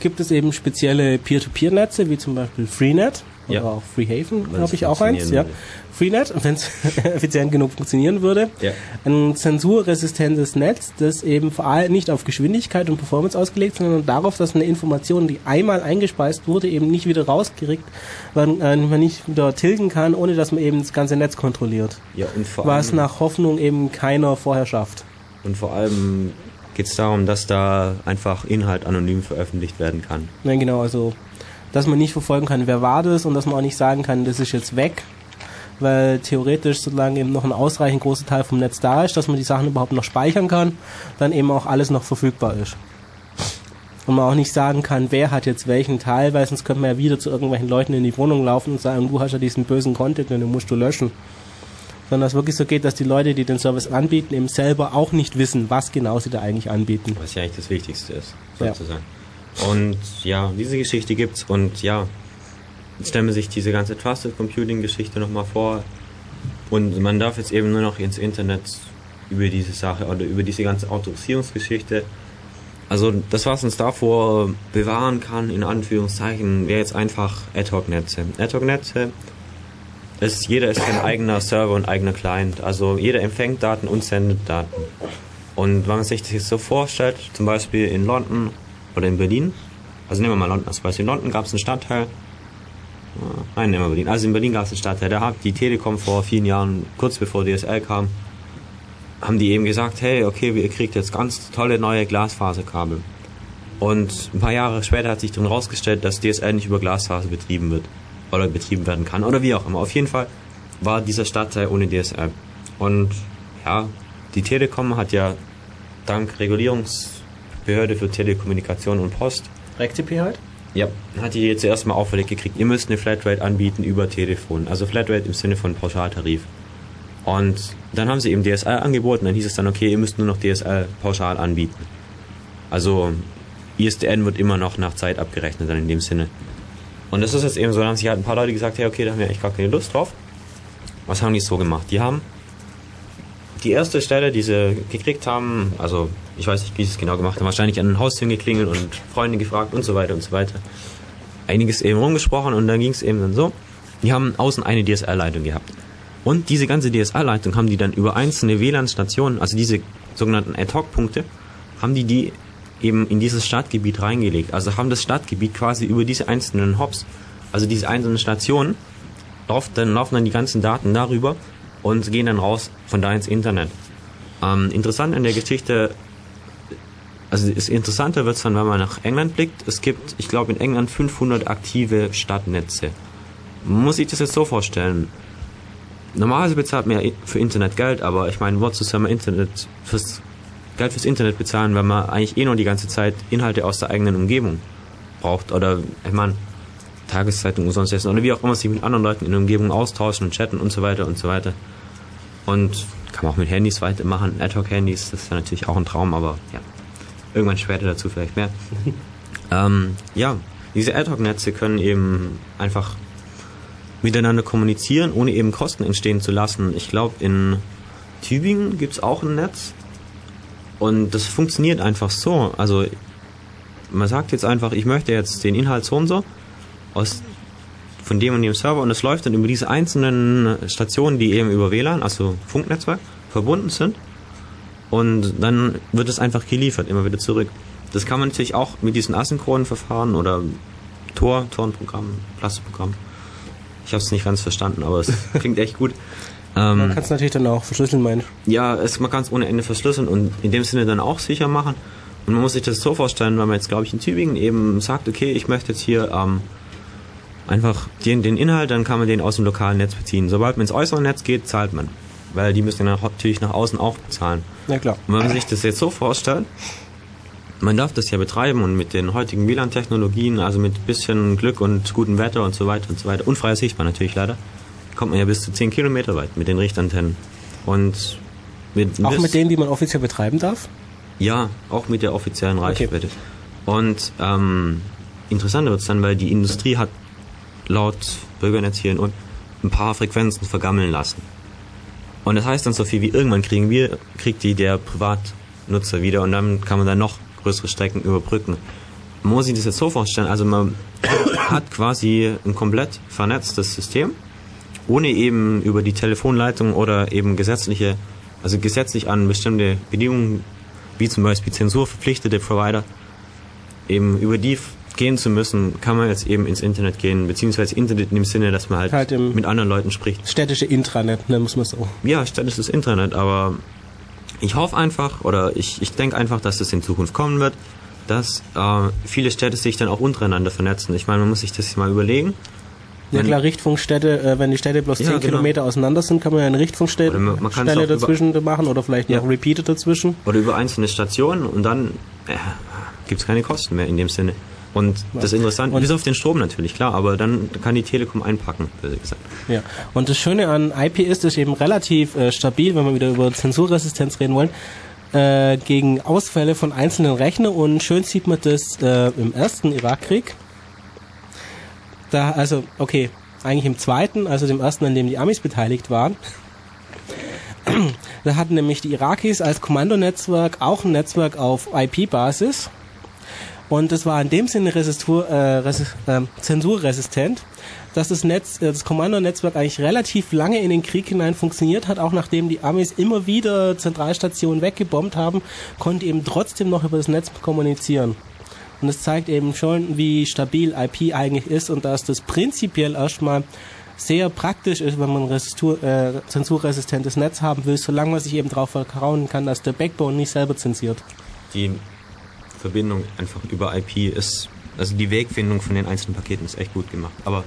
B: gibt es eben spezielle Peer-to-Peer-Netze, wie zum Beispiel Freenet oder
A: Ja.
B: auch Freehaven,
A: es
B: ich auch eins. Ja.
A: würde.
B: Freenet, wenn es effizient genug funktionieren würde.
A: Ja.
B: Ein zensurresistentes Netz, das eben vor allem nicht auf Geschwindigkeit und Performance ausgelegt, sondern darauf, dass eine Information, die einmal eingespeist wurde, eben nicht wieder rausgeregt, weil äh, man nicht wieder tilgen kann, ohne dass man eben das ganze Netz kontrolliert.
A: ja und vor
B: Was
A: allem,
B: nach Hoffnung eben keiner vorher schafft.
A: und vor allem geht es darum, dass da einfach Inhalt anonym veröffentlicht werden kann.
B: Nein, genau, also dass man nicht verfolgen kann, wer war das und dass man auch nicht sagen kann, das ist jetzt weg, weil theoretisch, solange eben noch ein ausreichend großer Teil vom Netz da ist, dass man die Sachen überhaupt noch speichern kann, dann eben auch alles noch verfügbar ist. Und man auch nicht sagen kann, wer hat jetzt welchen Teil, weil sonst könnte man ja wieder zu irgendwelchen Leuten in die Wohnung laufen und sagen, du hast ja diesen bösen Content den musst du löschen. Sondern dass es wirklich so geht, dass die Leute, die den Service anbieten, eben selber auch nicht wissen, was genau sie da eigentlich anbieten.
A: Was ja eigentlich das Wichtigste ist,
B: Ja.
A: sozusagen. Und ja, diese Geschichte gibt's und ja, jetzt stellen wir sich diese ganze Trusted Computing Geschichte nochmal vor und man darf jetzt eben nur noch ins Internet über diese Sache oder über diese ganze Autorisierungsgeschichte also das, was uns davor bewahren kann, in Anführungszeichen, wäre jetzt einfach Ad-Hoc-Netze. Ad-Hoc-Netze ist, jeder ist sein eigener Server und eigener Client. Also jeder empfängt Daten und sendet Daten. Und wenn man sich das jetzt so vorstellt, zum Beispiel in London oder in Berlin, also nehmen wir mal London als Beispiel. In London gab es einen Stadtteil, äh, nein, nehmen wir Berlin. Also in Berlin gab es einen Stadtteil, da hat die Telekom vor vielen Jahren, kurz bevor DSL kam, haben die eben gesagt, hey, okay, ihr kriegt jetzt ganz tolle neue Glasfaserkabel. Und ein paar Jahre später hat sich dann rausgestellt, dass DSL nicht über Glasfaser betrieben wird. Oder betrieben werden kann. Oder wie auch immer. Auf jeden Fall war dieser Stadtteil ohne DSL. Und ja, die Telekom hat ja dank Regulierungsbehörde für Telekommunikation und Post
B: RecTP halt?
A: ja, hat die jetzt erstmal auffällig gekriegt, ihr müsst eine Flatrate anbieten über Telefon. Also Flatrate im Sinne von Pauschaltarif. Und dann haben sie eben DSL angeboten, dann hieß es dann, okay, ihr müsst nur noch DSL pauschal anbieten. Also ISDN wird immer noch nach Zeit abgerechnet dann in dem Sinne. Und das ist jetzt eben so, dann haben sich halt ein paar Leute gesagt, hey, okay, da haben wir eigentlich gar keine Lust drauf. Was haben die so gemacht? Die haben die erste Stelle, die sie gekriegt haben, also ich weiß nicht, wie sie es genau gemacht haben, wahrscheinlich an den Haustüren geklingelt und Freunde gefragt und so weiter und so weiter. Einiges eben rumgesprochen und dann ging es eben dann so, die haben außen eine DSL-Leitung gehabt. Und diese ganze DSL-Leitung haben die dann über einzelne WLAN-Stationen, also diese sogenannten Ad-Hoc-Punkte, haben die die eben in dieses Stadtgebiet reingelegt. Also haben das Stadtgebiet quasi über diese einzelnen Hops, also diese einzelnen Stationen, laufen dann, laufen dann die ganzen Daten darüber und gehen dann raus von da ins Internet. Ähm, interessant an der Geschichte, also das Interessanter wird es dann, wenn man nach England blickt. Es gibt, ich glaube, in England 500 aktive Stadtnetze. Muss sich das jetzt so vorstellen. Normalerweise bezahlt man ja für Internet Geld, aber ich meine, wozu soll man Internet fürs Geld fürs Internet bezahlen, wenn man eigentlich eh nur die ganze Zeit Inhalte aus der eigenen Umgebung braucht oder ich meine Tageszeitung umsonst essen oder wie auch immer sich mit anderen Leuten in der Umgebung austauschen und chatten und so weiter und so weiter. Und kann man auch mit Handys weitermachen, Ad-Hoc-Handys, das wäre natürlich auch ein Traum, aber ja, irgendwann später dazu vielleicht mehr. ähm, ja, diese Ad-Hoc-Netze können eben einfach miteinander kommunizieren, ohne eben Kosten entstehen zu lassen. Ich glaube, in Tübingen gibt es auch ein Netz und das funktioniert einfach so. Also man sagt jetzt einfach, ich möchte jetzt den Inhalt so und so aus von dem und dem Server und es läuft dann über diese einzelnen Stationen, die eben über WLAN, also Funknetzwerk, verbunden sind. Und dann wird es einfach geliefert, immer wieder zurück. Das kann man natürlich auch mit diesen asynchronen Verfahren oder Tor, Torenprogramm, Plastikprogramm. Ich habe es nicht ganz verstanden, aber es klingt echt gut.
B: Ähm, man kann es natürlich dann auch verschlüsseln, meine
A: Ja, es, man kann es ohne Ende verschlüsseln und in dem Sinne dann auch sicher machen. Und man muss sich das so vorstellen, wenn man jetzt, glaube ich, in Tübingen eben sagt, okay, ich möchte jetzt hier ähm, einfach den, den Inhalt, dann kann man den aus dem lokalen Netz beziehen. Sobald man ins äußere Netz geht, zahlt man. Weil die müssen dann natürlich nach außen auch bezahlen.
B: Ja, klar.
A: Und wenn man sich das jetzt so vorstellt, man darf das ja betreiben und mit den heutigen WLAN-Technologien, also mit bisschen Glück und gutem Wetter und so weiter und so weiter, unfreier Sichtbar natürlich leider, kommt man ja bis zu 10 Kilometer weit mit den Richtantennen. Und
B: mit auch mit denen, die man offiziell betreiben darf?
A: Ja, auch mit der offiziellen Reichweite. Okay. Und ähm, interessanter wird es dann, weil die Industrie hat laut Bürgernetz hier und ein paar Frequenzen vergammeln lassen. Und das heißt dann so viel wie irgendwann kriegen wir, kriegt die der Privatnutzer wieder und dann kann man dann noch größere Strecken überbrücken. Man muss sich das jetzt so vorstellen, also man hat quasi ein komplett vernetztes System, ohne eben über die Telefonleitung oder eben gesetzliche, also gesetzlich an bestimmte Bedingungen, wie zum Beispiel zensurverpflichtete Provider, eben über die gehen zu müssen, kann man jetzt eben ins Internet gehen, beziehungsweise Internet in dem Sinne, dass man halt, halt mit anderen Leuten spricht.
B: Städtische Intranet, ne, muss man so.
A: Ja, städtisches Internet, aber ich hoffe einfach, oder ich, ich denke einfach, dass das in Zukunft kommen wird, dass äh, viele Städte sich dann auch untereinander vernetzen. Ich meine, man muss sich das mal überlegen.
B: Ja klar, Richtfunkstätte, äh, wenn die Städte bloß ja, 10 genau. Kilometer auseinander sind, kann man ja eine Richtfunkstelle dazwischen machen oder vielleicht ja. noch Repeater dazwischen.
A: Oder über einzelne Stationen und dann äh, gibt es keine Kosten mehr in dem Sinne. Und das Interessante, und bis auf den Strom natürlich, klar, aber dann kann die Telekom einpacken, böse gesagt.
B: Ja, und das Schöne an IP ist, es eben relativ äh, stabil, wenn wir wieder über Zensurresistenz reden wollen, äh, gegen Ausfälle von einzelnen Rechnern und schön sieht man das äh, im ersten Irakkrieg. Da, also, okay, eigentlich im zweiten, also dem ersten, an dem die Amis beteiligt waren. da hatten nämlich die Irakis als Kommandonetzwerk auch ein Netzwerk auf IP-Basis und es war in dem Sinne Resistur, äh, res, äh, zensurresistent, dass das Netz, äh, das Kommandonetzwerk eigentlich relativ lange in den Krieg hinein funktioniert hat, auch nachdem die Amis immer wieder Zentralstationen weggebombt haben, konnte eben trotzdem noch über das Netz kommunizieren. Und es zeigt eben schon, wie stabil IP eigentlich ist und dass das prinzipiell erstmal sehr praktisch ist, wenn man ein Resistur, äh, zensurresistentes Netz haben will, solange man sich eben darauf vertrauen kann, dass der Backbone nicht selber zensiert.
A: Die Verbindung einfach über IP ist, also die Wegfindung von den einzelnen Paketen ist echt gut gemacht. Aber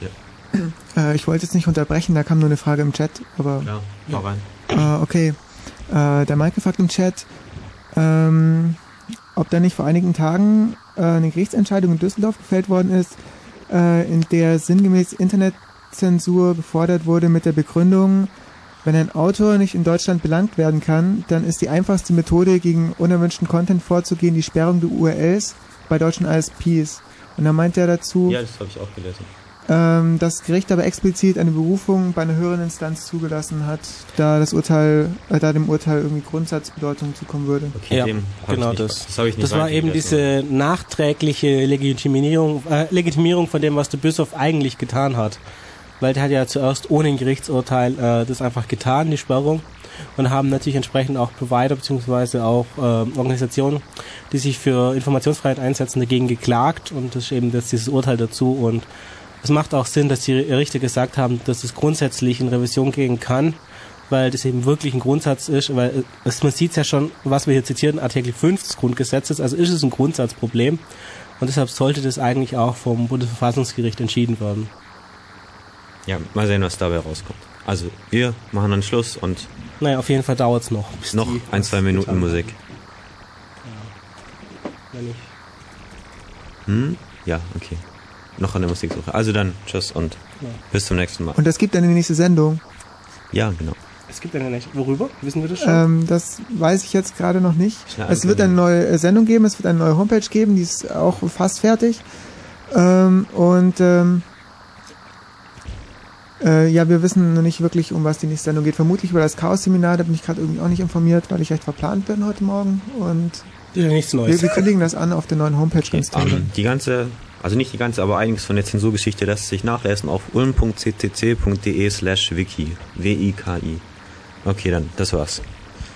C: ja. Äh, ich wollte jetzt nicht unterbrechen, da kam nur eine Frage im Chat, aber.
A: Ja, hau rein.
C: Äh, okay. Äh, der Mike fragt im Chat, ähm, ob da nicht vor einigen Tagen äh, eine Gerichtsentscheidung in Düsseldorf gefällt worden ist, äh, in der sinngemäß Internetzensur gefordert wurde mit der Begründung, wenn ein Autor nicht in Deutschland belangt werden kann, dann ist die einfachste Methode, gegen unerwünschten Content vorzugehen, die Sperrung der URLs bei deutschen ISPs. Und da meint er dazu,
A: ja, das habe ich auch gelesen.
C: Ähm, das Gericht aber explizit eine Berufung bei einer höheren Instanz zugelassen hat, da das Urteil, äh, da dem Urteil irgendwie Grundsatzbedeutung zukommen würde.
B: Okay, ja, genau nicht, das. Das, das war eben diese nachträgliche Legitimierung, äh, Legitimierung von dem, was der Bischof eigentlich getan hat. weil der hat ja zuerst ohne ein Gerichtsurteil äh, das einfach getan, die Sperrung und haben natürlich entsprechend auch Provider beziehungsweise auch äh, Organisationen, die sich für Informationsfreiheit einsetzen, dagegen geklagt und das ist eben das, dieses Urteil dazu und es macht auch Sinn, dass die Richter gesagt haben, dass es grundsätzlich in Revision gehen kann, weil das eben wirklich ein Grundsatz ist, weil es, man sieht ja schon, was wir hier zitieren, Artikel 5 des Grundgesetzes, also ist es ein Grundsatzproblem und deshalb sollte das eigentlich auch vom Bundesverfassungsgericht entschieden werden.
A: Ja, mal sehen, was dabei rauskommt. Also, wir machen dann Schluss und.
B: Naja, auf jeden Fall dauert es noch.
A: Noch ein, zwei Minuten Musik.
B: Ja. Wenn ich.
A: Hm? Ja, okay. Noch eine Musiksuche. Also dann, tschüss und ja. bis zum nächsten Mal.
C: Und es gibt eine nächste Sendung.
A: Ja, genau.
B: Es gibt eine nächste. Worüber? Wissen wir das schon?
C: Ähm, das weiß ich jetzt gerade noch nicht. Es wird eine neue äh, Sendung geben, es wird eine neue Homepage geben, die ist auch fast fertig. Ähm, und ähm, äh, ja, wir wissen noch nicht wirklich, um was die nächste Sendung geht. Vermutlich über das Chaos-Seminar, da bin ich gerade irgendwie auch nicht informiert, weil ich recht verplant bin heute Morgen. Und
B: ja, nichts Neues.
C: Wir, wir kündigen das an auf der neuen Homepage
A: okay, ganz toll. Um, die ganze, also nicht die ganze, aber einiges von der Zensurgeschichte lässt sich nachlesen auf ulm.ccc.de slash wiki. W-I-K-I. Okay, dann, das war's.